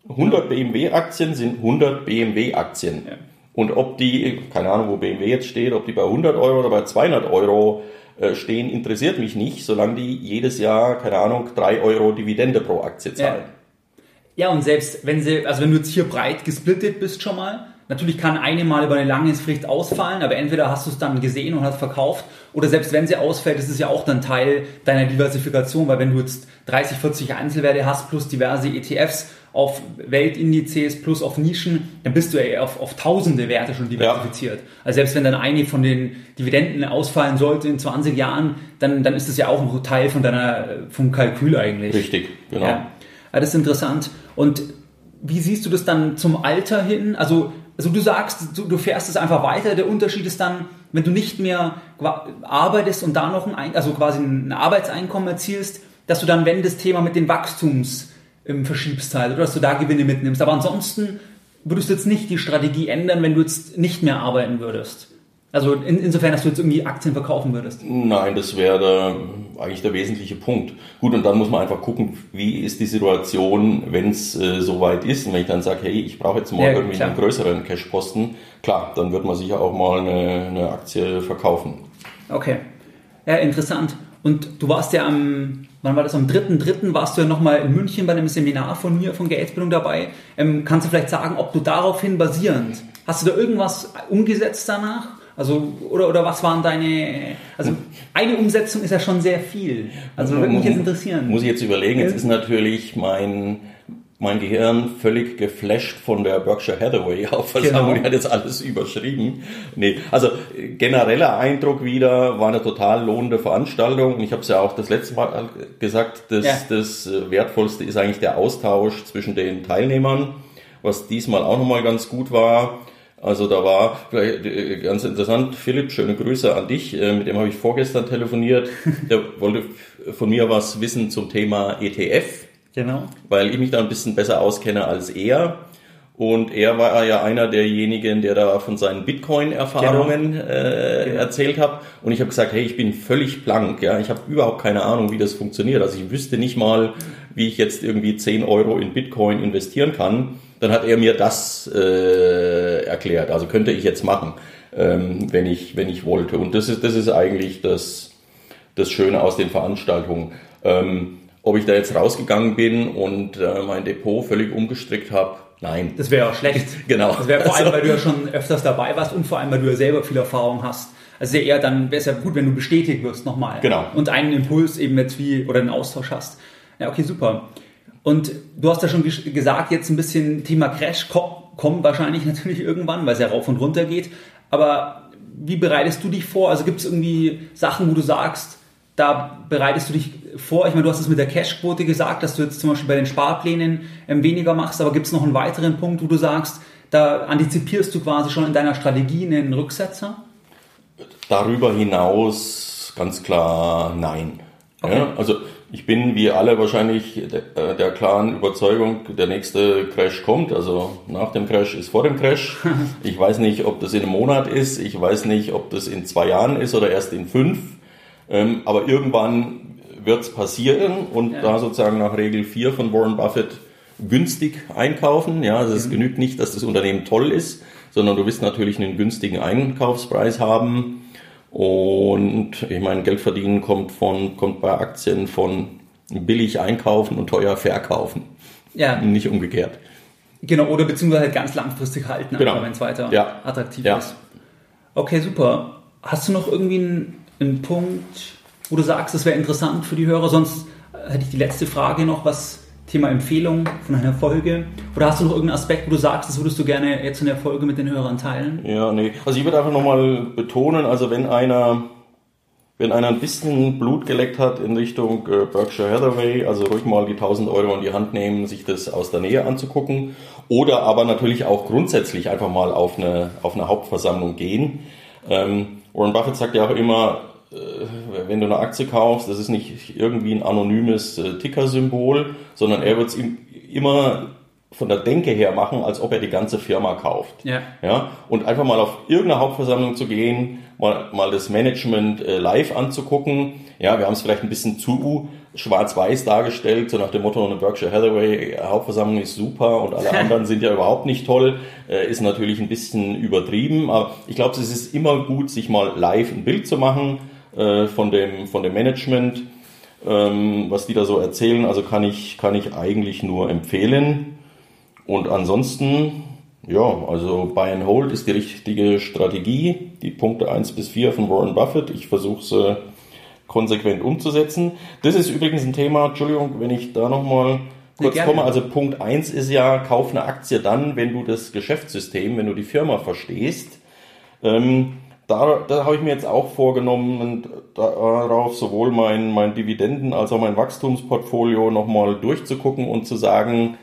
100 BMW-Aktien sind 100 BMW-Aktien. Ja. Und ob die, keine Ahnung, wo BMW jetzt steht, ob die bei 100 Euro oder bei 200 Euro äh, stehen, interessiert mich nicht, solange die jedes Jahr, keine Ahnung, 3 Euro Dividende pro Aktie zahlen. Ja. ja, und selbst wenn sie, also wenn du jetzt hier breit gesplittet bist schon mal, Natürlich kann eine mal über eine lange Frist ausfallen, aber entweder hast du es dann gesehen und hast verkauft oder selbst wenn sie ausfällt, ist es ja auch dann Teil deiner Diversifikation, weil wenn du jetzt 30, 40 Einzelwerte hast plus diverse ETFs auf Weltindizes plus auf Nischen, dann bist du ja auf, auf tausende Werte schon diversifiziert. Ja. Also selbst wenn dann eine von den Dividenden ausfallen sollte in 20 Jahren, dann, dann ist das ja auch ein Teil von deiner, vom Kalkül eigentlich. Richtig, genau. Ja. das ist interessant. Und wie siehst du das dann zum Alter hin? Also also du sagst, du, du fährst es einfach weiter. Der Unterschied ist dann, wenn du nicht mehr arbeitest und da noch ein, also quasi ein Arbeitseinkommen erzielst, dass du dann, wenn das Thema mit den Wachstums ähm, verschiebst halt, oder dass du da Gewinne mitnimmst. Aber ansonsten würdest du jetzt nicht die Strategie ändern, wenn du jetzt nicht mehr arbeiten würdest. Also in, insofern, dass du jetzt irgendwie Aktien verkaufen würdest. Nein, das wäre eigentlich der wesentliche Punkt. Gut, und dann muss man einfach gucken, wie ist die Situation, wenn es äh, soweit ist. Und wenn ich dann sage, hey, ich brauche jetzt mal ja, irgendwie einen größeren Cashposten, klar, dann wird man sicher auch mal eine, eine Aktie verkaufen. Okay. Ja, interessant. Und du warst ja am, wann war das, am 3.3. warst du ja nochmal in München bei einem Seminar von mir, von Geldbildung dabei. Ähm, kannst du vielleicht sagen, ob du daraufhin basierend, hast du da irgendwas umgesetzt danach? Also, oder, oder was waren deine, also eine Umsetzung ist ja schon sehr viel. Also würde mich jetzt interessieren. Muss ich jetzt überlegen, jetzt ist natürlich mein, mein Gehirn völlig geflasht von der Berkshire Hathaway Hauptversammlung, genau. die hat jetzt alles überschrieben. Nee, also genereller Eindruck wieder, war eine total lohnende Veranstaltung. Und ich habe es ja auch das letzte Mal gesagt, das, ja. das Wertvollste ist eigentlich der Austausch zwischen den Teilnehmern, was diesmal auch nochmal ganz gut war. Also da war vielleicht äh, ganz interessant, Philipp, schöne Grüße an dich, äh, mit dem habe ich vorgestern telefoniert. Der wollte von mir was wissen zum Thema ETF. Genau. Weil ich mich da ein bisschen besser auskenne als er. Und er war ja einer derjenigen, der da von seinen Bitcoin-Erfahrungen genau. äh, genau. erzählt hat. Und ich habe gesagt, hey, ich bin völlig blank. Ja, ich habe überhaupt keine Ahnung, wie das funktioniert. Also ich wüsste nicht mal, wie ich jetzt irgendwie 10 Euro in Bitcoin investieren kann. Dann hat er mir das äh, erklärt. Also könnte ich jetzt machen, ähm, wenn ich wenn ich wollte. Und das ist das ist eigentlich das das Schöne aus den Veranstaltungen. Ähm, ob ich da jetzt rausgegangen bin und äh, mein Depot völlig umgestrickt habe, Nein. Das wäre auch schlecht. genau. Das wäre vor allem, also weil du ja schon öfters dabei warst und vor allem, weil du ja selber viel Erfahrung hast. Also eher dann wäre es ja gut, wenn du bestätigt wirst nochmal. Genau. Und einen Impuls eben jetzt wie oder einen Austausch hast. Ja, okay, super. Und du hast ja schon gesagt, jetzt ein bisschen Thema Crash kommt wahrscheinlich natürlich irgendwann, weil es ja rauf und runter geht. Aber wie bereitest du dich vor? Also gibt es irgendwie Sachen, wo du sagst, da bereitest du dich vor? Ich meine, du hast es mit der Cashquote gesagt, dass du jetzt zum Beispiel bei den Sparplänen ähm, weniger machst, aber gibt es noch einen weiteren Punkt, wo du sagst, da antizipierst du quasi schon in deiner Strategie einen Rücksetzer? Darüber hinaus ganz klar nein. Okay. Ja, also ich bin wie alle wahrscheinlich der, äh, der, klaren Überzeugung, der nächste Crash kommt. Also nach dem Crash ist vor dem Crash. Ich weiß nicht, ob das in einem Monat ist. Ich weiß nicht, ob das in zwei Jahren ist oder erst in fünf. Ähm, aber irgendwann wird es passieren und ja. da sozusagen nach Regel 4 von Warren Buffett günstig einkaufen. Ja, also es mhm. genügt nicht, dass das Unternehmen toll ist, sondern du wirst natürlich einen günstigen Einkaufspreis haben. Und ich meine, Geld verdienen kommt von, kommt bei Aktien von billig einkaufen und teuer verkaufen. Ja. Nicht umgekehrt. Genau, oder beziehungsweise halt ganz langfristig halten, genau. wenn es weiter ja. attraktiv ja. ist. Okay, super. Hast du noch irgendwie einen ein Punkt, wo du sagst, das wäre interessant für die Hörer? Sonst hätte ich die letzte Frage noch, was Thema Empfehlung von einer Folge. Oder hast du noch irgendeinen Aspekt, wo du sagst, das würdest du gerne jetzt in der Folge mit den Hörern teilen? Ja, nee. Also ich würde einfach nochmal betonen, also wenn einer, wenn einer ein bisschen Blut geleckt hat in Richtung äh, Berkshire Hathaway, also ruhig mal die 1000 Euro in die Hand nehmen, sich das aus der Nähe anzugucken. Oder aber natürlich auch grundsätzlich einfach mal auf eine, auf eine Hauptversammlung gehen. Ähm, Warren Buffett sagt ja auch immer, äh, wenn du eine Aktie kaufst, das ist nicht irgendwie ein anonymes äh, Ticker-Symbol, sondern er wird es immer von der Denke her machen, als ob er die ganze Firma kauft. Ja. Ja? Und einfach mal auf irgendeine Hauptversammlung zu gehen, mal, mal das Management äh, live anzugucken. Ja, wir haben es vielleicht ein bisschen zu schwarz-weiß dargestellt, so nach dem Motto, eine Berkshire Hathaway Hauptversammlung ist super und alle anderen sind ja überhaupt nicht toll, äh, ist natürlich ein bisschen übertrieben. Aber ich glaube, es ist immer gut, sich mal live ein Bild zu machen äh, von, dem, von dem Management, ähm, was die da so erzählen. Also kann ich, kann ich eigentlich nur empfehlen. Und ansonsten, ja, also Buy and Hold ist die richtige Strategie. Die Punkte 1 bis 4 von Warren Buffett. Ich versuche sie konsequent umzusetzen. Das ist übrigens ein Thema, Entschuldigung, wenn ich da nochmal kurz ja, komme. Also Punkt 1 ist ja, kauf eine Aktie dann, wenn du das Geschäftssystem, wenn du die Firma verstehst. Ähm, da, da habe ich mir jetzt auch vorgenommen, darauf sowohl mein, mein Dividenden- als auch mein Wachstumsportfolio nochmal durchzugucken und zu sagen,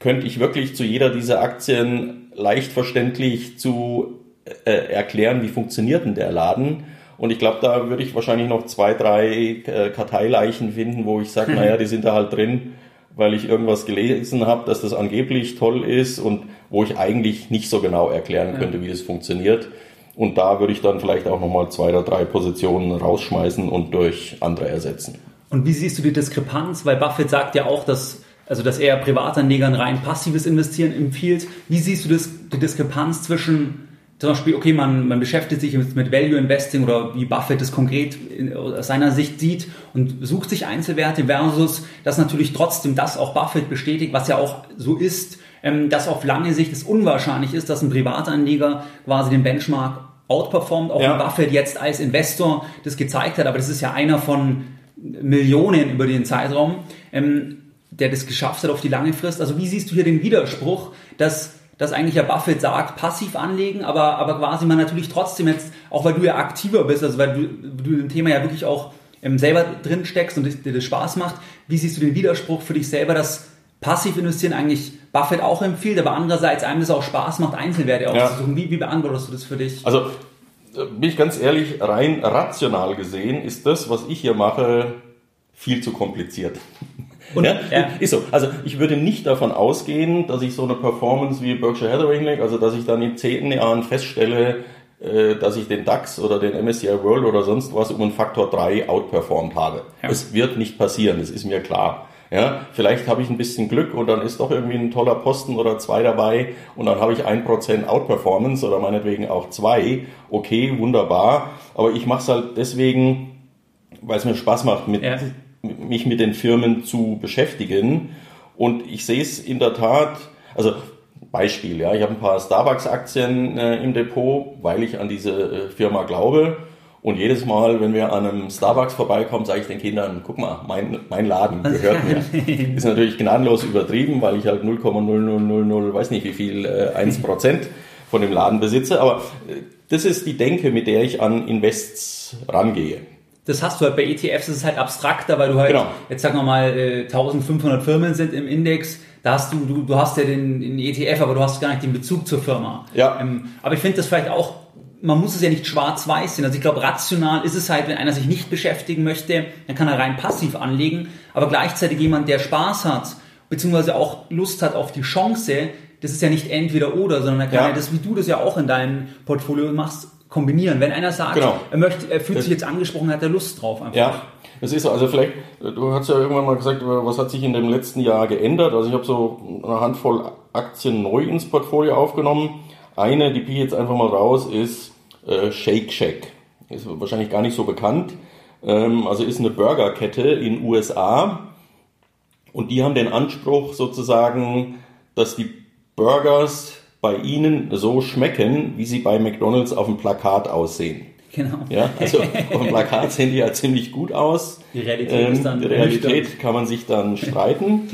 könnte ich wirklich zu jeder dieser Aktien leicht verständlich zu äh, erklären, wie funktioniert denn der Laden? Und ich glaube, da würde ich wahrscheinlich noch zwei, drei äh, Karteileichen finden, wo ich sage, naja, die sind da halt drin, weil ich irgendwas gelesen habe, dass das angeblich toll ist und wo ich eigentlich nicht so genau erklären könnte, wie das funktioniert. Und da würde ich dann vielleicht auch nochmal zwei oder drei Positionen rausschmeißen und durch andere ersetzen. Und wie siehst du die Diskrepanz? Weil Buffett sagt ja auch, dass also dass er Privatanlegern rein passives Investieren empfiehlt. Wie siehst du das, die Diskrepanz zwischen zum Beispiel, okay, man, man beschäftigt sich mit, Value Investing oder wie Buffett das konkret aus seiner Sicht sieht und sucht sich Einzelwerte versus, dass natürlich trotzdem das auch Buffett bestätigt, was ja auch so ist, dass auf lange Sicht es unwahrscheinlich ist, dass ein Privatanleger quasi den Benchmark outperformt, auch ja. wenn Buffett jetzt als Investor das gezeigt hat, aber das ist ja einer von Millionen über den Zeitraum. Ähm, der das geschafft hat auf die lange Frist. Also wie siehst du hier den Widerspruch, dass, dass eigentlich ja Buffett sagt, passiv anlegen, aber, aber quasi man natürlich trotzdem jetzt, auch weil du ja aktiver bist, also weil du, du im Thema ja wirklich auch ähm, selber drin steckst und dir das Spaß macht, wie siehst du den Widerspruch für dich selber, dass passiv investieren eigentlich Buffett auch empfiehlt, aber andererseits einem das auch Spaß macht, Einzelwerte auszusuchen. Ja. Wie, wie beantwortest du das für dich? Also äh, bin ich ganz ehrlich, rein rational gesehen ist das, was ich hier mache, viel zu kompliziert. Und, ja? ja? Ist so. Also ich würde nicht davon ausgehen, dass ich so eine Performance wie Berkshire Hathaway hinlege, also dass ich dann in zehn Jahren feststelle, äh, dass ich den DAX oder den MSCI World oder sonst was um einen Faktor 3 outperformed habe. Ja. Es wird nicht passieren, das ist mir klar. Ja, vielleicht habe ich ein bisschen Glück und dann ist doch irgendwie ein toller Posten oder zwei dabei und dann habe ich ein Prozent Outperformance oder meinetwegen auch zwei. Okay, wunderbar. Aber ich mache es halt deswegen, weil es mir Spaß macht, mit, ja. mich mit den Firmen zu beschäftigen. Und ich sehe es in der Tat, also Beispiel, ja, ich habe ein paar Starbucks-Aktien äh, im Depot, weil ich an diese äh, Firma glaube. Und jedes Mal, wenn wir an einem Starbucks vorbeikommen, sage ich den Kindern, guck mal, mein, mein Laden gehört mir. ist natürlich gnadenlos übertrieben, weil ich halt 0,0000, weiß nicht wie viel, äh, 1% von dem Laden besitze. Aber äh, das ist die Denke, mit der ich an Invests rangehe. Das hast du halt bei ETFs, das ist halt abstrakter, weil du halt, genau. jetzt sagen wir mal, 1500 äh, Firmen sind im Index da hast du, du, du hast ja den, den ETF, aber du hast gar nicht den Bezug zur Firma. Ja. Ähm, aber ich finde das vielleicht auch man muss es ja nicht schwarz-weiß sehen. Also ich glaube, rational ist es halt, wenn einer sich nicht beschäftigen möchte, dann kann er rein passiv anlegen. Aber gleichzeitig jemand, der Spaß hat, beziehungsweise auch Lust hat auf die Chance, das ist ja nicht entweder oder, sondern er kann ja, ja das, wie du das ja auch in deinem Portfolio machst, kombinieren. Wenn einer sagt, genau. er möchte, er fühlt sich jetzt angesprochen, hat er Lust drauf einfach. Ja. Es ist so, also vielleicht, du hast ja irgendwann mal gesagt, was hat sich in dem letzten Jahr geändert? Also ich habe so eine Handvoll Aktien neu ins Portfolio aufgenommen. Eine, die pieke jetzt einfach mal raus, ist äh, Shake Shack. Ist wahrscheinlich gar nicht so bekannt. Ähm, also ist eine Burgerkette in USA und die haben den Anspruch sozusagen, dass die Burgers bei ihnen so schmecken, wie sie bei McDonald's auf dem Plakat aussehen. Genau. Ja, also auf dem Plakat sehen die ja ziemlich gut aus. Die Realität ähm, ist dann. Die Realität kann man sich dann streiten.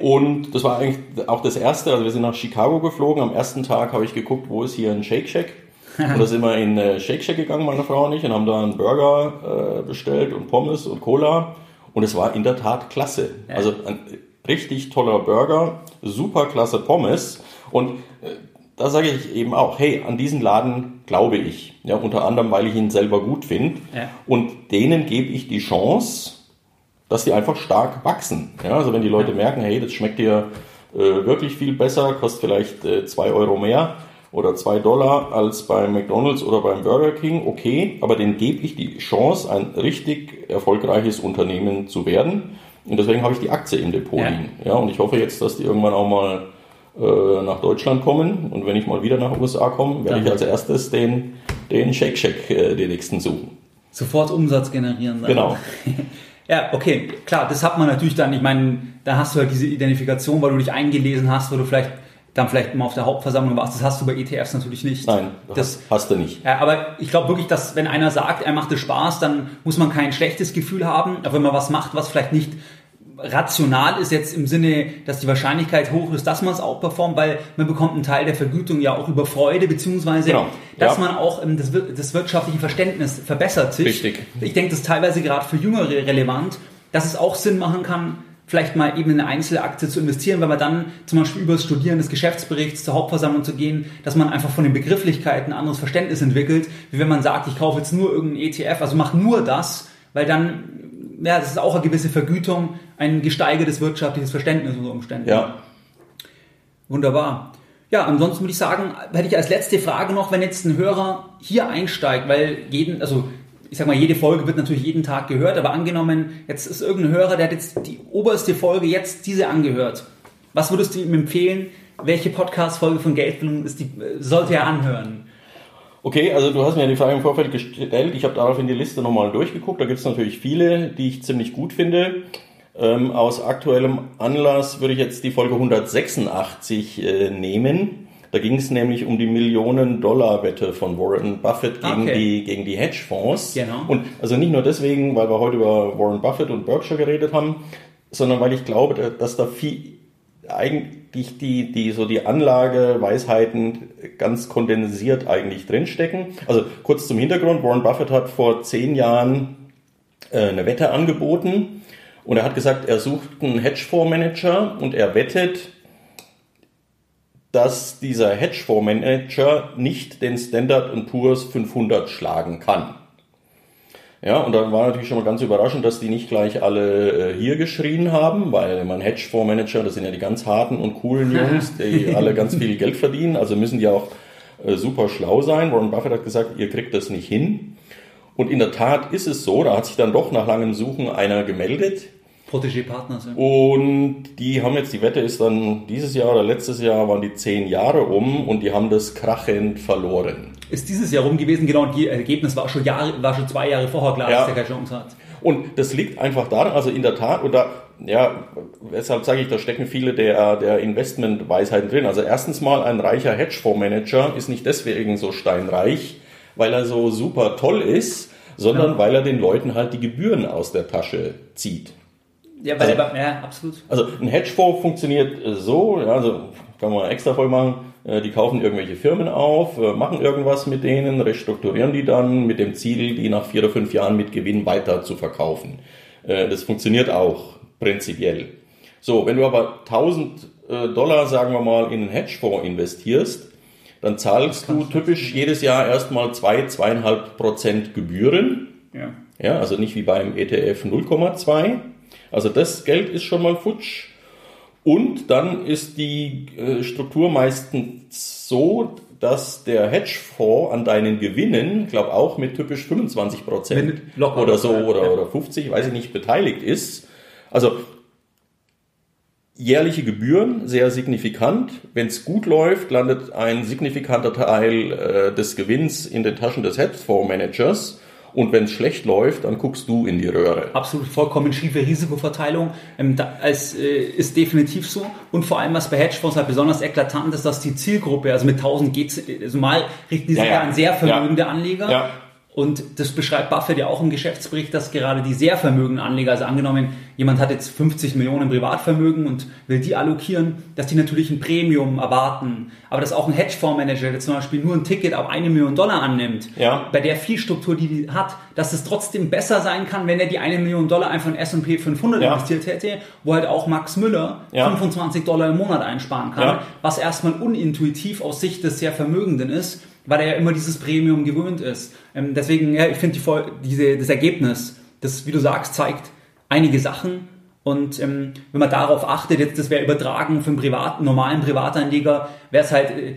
Und das war eigentlich auch das erste. Also wir sind nach Chicago geflogen. Am ersten Tag habe ich geguckt, wo ist hier ein Shake Shack. Und da sind wir in äh, Shake Shack gegangen, meine Frau und ich, und haben da einen Burger äh, bestellt und Pommes und Cola. Und es war in der Tat klasse. Also ein richtig toller Burger, super klasse Pommes. Und äh, da sage ich eben auch, hey, an diesen Laden glaube ich. Ja, unter anderem, weil ich ihn selber gut finde. Ja. Und denen gebe ich die Chance, dass die einfach stark wachsen. Ja, also wenn die Leute merken, hey, das schmeckt dir äh, wirklich viel besser, kostet vielleicht äh, zwei Euro mehr oder zwei Dollar als beim McDonald's oder beim Burger King, okay, aber denen gebe ich die Chance, ein richtig erfolgreiches Unternehmen zu werden. Und deswegen habe ich die Aktie im Depot ja. liegen. Ja, und ich hoffe jetzt, dass die irgendwann auch mal äh, nach Deutschland kommen und wenn ich mal wieder nach USA komme, werde ich als erstes den, den Shake Shack äh, den nächsten suchen. Sofort Umsatz generieren. Dann. Genau. ja, okay, klar, das hat man natürlich dann, ich meine, da hast du halt diese Identifikation, weil du dich eingelesen hast, weil du vielleicht dann vielleicht mal auf der Hauptversammlung warst. Das hast du bei ETFs natürlich nicht. Nein, das hast du nicht. Ja, aber ich glaube wirklich, dass wenn einer sagt, er macht es Spaß, dann muss man kein schlechtes Gefühl haben. Aber wenn man was macht, was vielleicht nicht rational ist jetzt im Sinne, dass die Wahrscheinlichkeit hoch ist, dass man es auch performt, weil man bekommt einen Teil der Vergütung ja auch über Freude, beziehungsweise genau. dass ja. man auch ähm, das, das, wirtschaftliche Verständnis verbessert sich. Richtig. Ich denke, das ist teilweise gerade für Jüngere relevant, dass es auch Sinn machen kann, vielleicht mal eben in eine Einzelaktie zu investieren, weil man dann zum Beispiel über das Studieren des Geschäftsberichts zur Hauptversammlung zu gehen, dass man einfach von den Begrifflichkeiten ein anderes Verständnis entwickelt, wie wenn man sagt, ich kaufe jetzt nur irgendeinen ETF, also mach nur das, weil dann ja, das ist auch eine gewisse Vergütung, ein gesteigertes wirtschaftliches Verständnis unter Umständen. Ja. Wunderbar. Ja, ansonsten würde ich sagen, hätte ich als letzte Frage noch, wenn jetzt ein Hörer hier einsteigt, weil jeden, also ich sag mal, jede Folge wird natürlich jeden Tag gehört, aber angenommen, jetzt ist irgendein Hörer, der hat jetzt die oberste Folge jetzt diese angehört. Was würdest du ihm empfehlen? Welche Podcast-Folge von Geldbildung ist die, sollte er anhören? Okay, also du hast mir die Frage im Vorfeld gestellt. Ich habe darauf in die Liste nochmal durchgeguckt. Da gibt es natürlich viele, die ich ziemlich gut finde. Ähm, aus aktuellem Anlass würde ich jetzt die Folge 186 äh, nehmen. Da ging es nämlich um die Millionen-Dollar-Wette von Warren Buffett gegen okay. die, gegen die Hedgefonds. Genau. Und also nicht nur deswegen, weil wir heute über Warren Buffett und Berkshire geredet haben, sondern weil ich glaube, dass da viel, eigentlich die, die, so die Anlageweisheiten ganz kondensiert eigentlich drinstecken. Also kurz zum Hintergrund, Warren Buffett hat vor zehn Jahren äh, eine Wette angeboten und er hat gesagt, er sucht einen Hedgefondsmanager und er wettet, dass dieser Hedgefondsmanager nicht den Standard Poor's 500 schlagen kann. Ja, und dann war natürlich schon mal ganz überraschend, dass die nicht gleich alle äh, hier geschrien haben, weil mein Hedgefondsmanager, das sind ja die ganz harten und coolen Jungs, die alle ganz viel Geld verdienen, also müssen die auch äh, super schlau sein. Warren Buffett hat gesagt, ihr kriegt das nicht hin. Und in der Tat ist es so, da hat sich dann doch nach langem Suchen einer gemeldet. Protégé-Partner. Ja. Und die haben jetzt, die Wette ist dann dieses Jahr oder letztes Jahr waren die zehn Jahre um und die haben das krachend verloren. Ist dieses Jahr rum gewesen, genau, und das Ergebnis war schon, Jahre, war schon zwei Jahre vorher klar, ja. dass der keine Chance hat. Und das liegt einfach daran, also in der Tat, oder ja, weshalb sage ich, da stecken viele der, der Investmentweisheiten drin. Also erstens mal, ein reicher Hedgefondsmanager ist nicht deswegen so steinreich, weil er so super toll ist, sondern ja. weil er den Leuten halt die Gebühren aus der Tasche zieht. Ja, weil also, er, ja, absolut. Also ein Hedgefonds funktioniert so, ja, also kann man extra voll machen, äh, die kaufen irgendwelche Firmen auf, äh, machen irgendwas mit denen, restrukturieren die dann mit dem Ziel, die nach vier oder fünf Jahren mit Gewinn weiter zu verkaufen. Äh, das funktioniert auch prinzipiell. So, wenn du aber 1000 Dollar, sagen wir mal, in einen Hedgefonds investierst, dann zahlst du typisch jedes Jahr erstmal zwei, zweieinhalb Prozent Gebühren. Ja. ja. Also nicht wie beim ETF 0,2. Also das Geld ist schon mal futsch. Und dann ist die äh, Struktur meistens so, dass der Hedgefonds an deinen Gewinnen, glaube auch mit typisch 25 Prozent oder so oder, oder 50, weiß ich nicht, beteiligt ist. Also jährliche Gebühren sehr signifikant. Wenn es gut läuft, landet ein signifikanter Teil äh, des Gewinns in den Taschen des Hedgefondsmanagers. Und wenn es schlecht läuft, dann guckst du in die Röhre. Absolut vollkommen schiefe Risikoverteilung. Ähm, da, es äh, ist definitiv so. Und vor allem, was bei Hedgefonds halt besonders eklatant ist, dass die Zielgruppe, also mit 1000 geht's, also mal richten die sich ja, ja. an sehr vermögende ja. Anleger. Ja. Und das beschreibt Buffett ja auch im Geschäftsbericht, dass gerade die sehr vermögenden Anleger, also angenommen, jemand hat jetzt 50 Millionen Privatvermögen und will die allokieren, dass die natürlich ein Premium erwarten. Aber dass auch ein Hedgefondsmanager, der zum Beispiel nur ein Ticket auf eine Million Dollar annimmt, ja. bei der Vielstruktur, die die hat, dass es trotzdem besser sein kann, wenn er die eine Million Dollar einfach in S&P 500 ja. investiert hätte, wo halt auch Max Müller ja. 25 Dollar im Monat einsparen kann, was erstmal unintuitiv aus Sicht des sehr Vermögenden ist weil er ja immer dieses Premium gewöhnt ist. Ähm, deswegen, ja, ich finde die, diese, das Ergebnis, das, wie du sagst, zeigt einige Sachen. Und ähm, wenn man darauf achtet, jetzt das wäre übertragen für einen privaten, normalen Privatanleger, wäre es halt äh,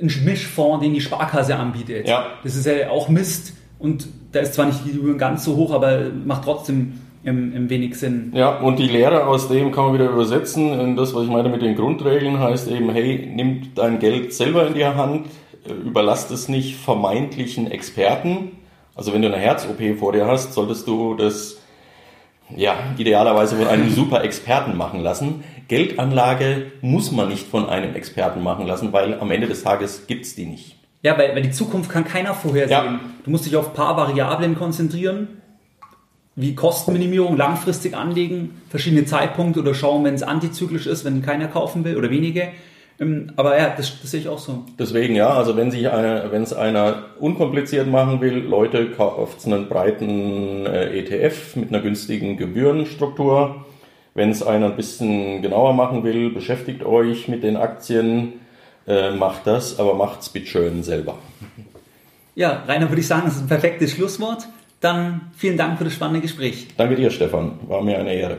ein Mischfonds, den die Sparkasse anbietet. Ja. Das ist ja auch Mist. Und da ist zwar nicht die Gebühren ganz so hoch, aber macht trotzdem im, im wenig Sinn. Ja, und die Lehre aus dem kann man wieder übersetzen. Das, was ich meine mit den Grundregeln, heißt eben, hey, nimm dein Geld selber in die Hand, überlasst es nicht vermeintlichen Experten. Also wenn du eine Herz-OP vor dir hast, solltest du das ja, idealerweise von einem super Experten machen lassen. Geldanlage muss man nicht von einem Experten machen lassen, weil am Ende des Tages gibt es die nicht. Ja, weil, weil die Zukunft kann keiner vorhersehen. Ja. Du musst dich auf ein paar Variablen konzentrieren, wie Kostenminimierung, langfristig anlegen, verschiedene Zeitpunkte oder schauen, wenn es antizyklisch ist, wenn keiner kaufen will oder wenige. Ähm, aber ja, das, das sehe ich auch so. Deswegen ja, also wenn sich eine, wenn es einer unkompliziert machen will, Leute kauft einen breiten äh, ETF mit einer günstigen Gebührenstruktur. Wenn es einer ein bisschen genauer machen will, beschäftigt euch mit den Aktien, äh, macht das, aber macht's bitte schön selber. Ja, Rainer, würde ich sagen, das ist ein perfektes Schlusswort. Dann vielen Dank für das spannende Gespräch. Danke dir, Stefan. War mir eine Ehre.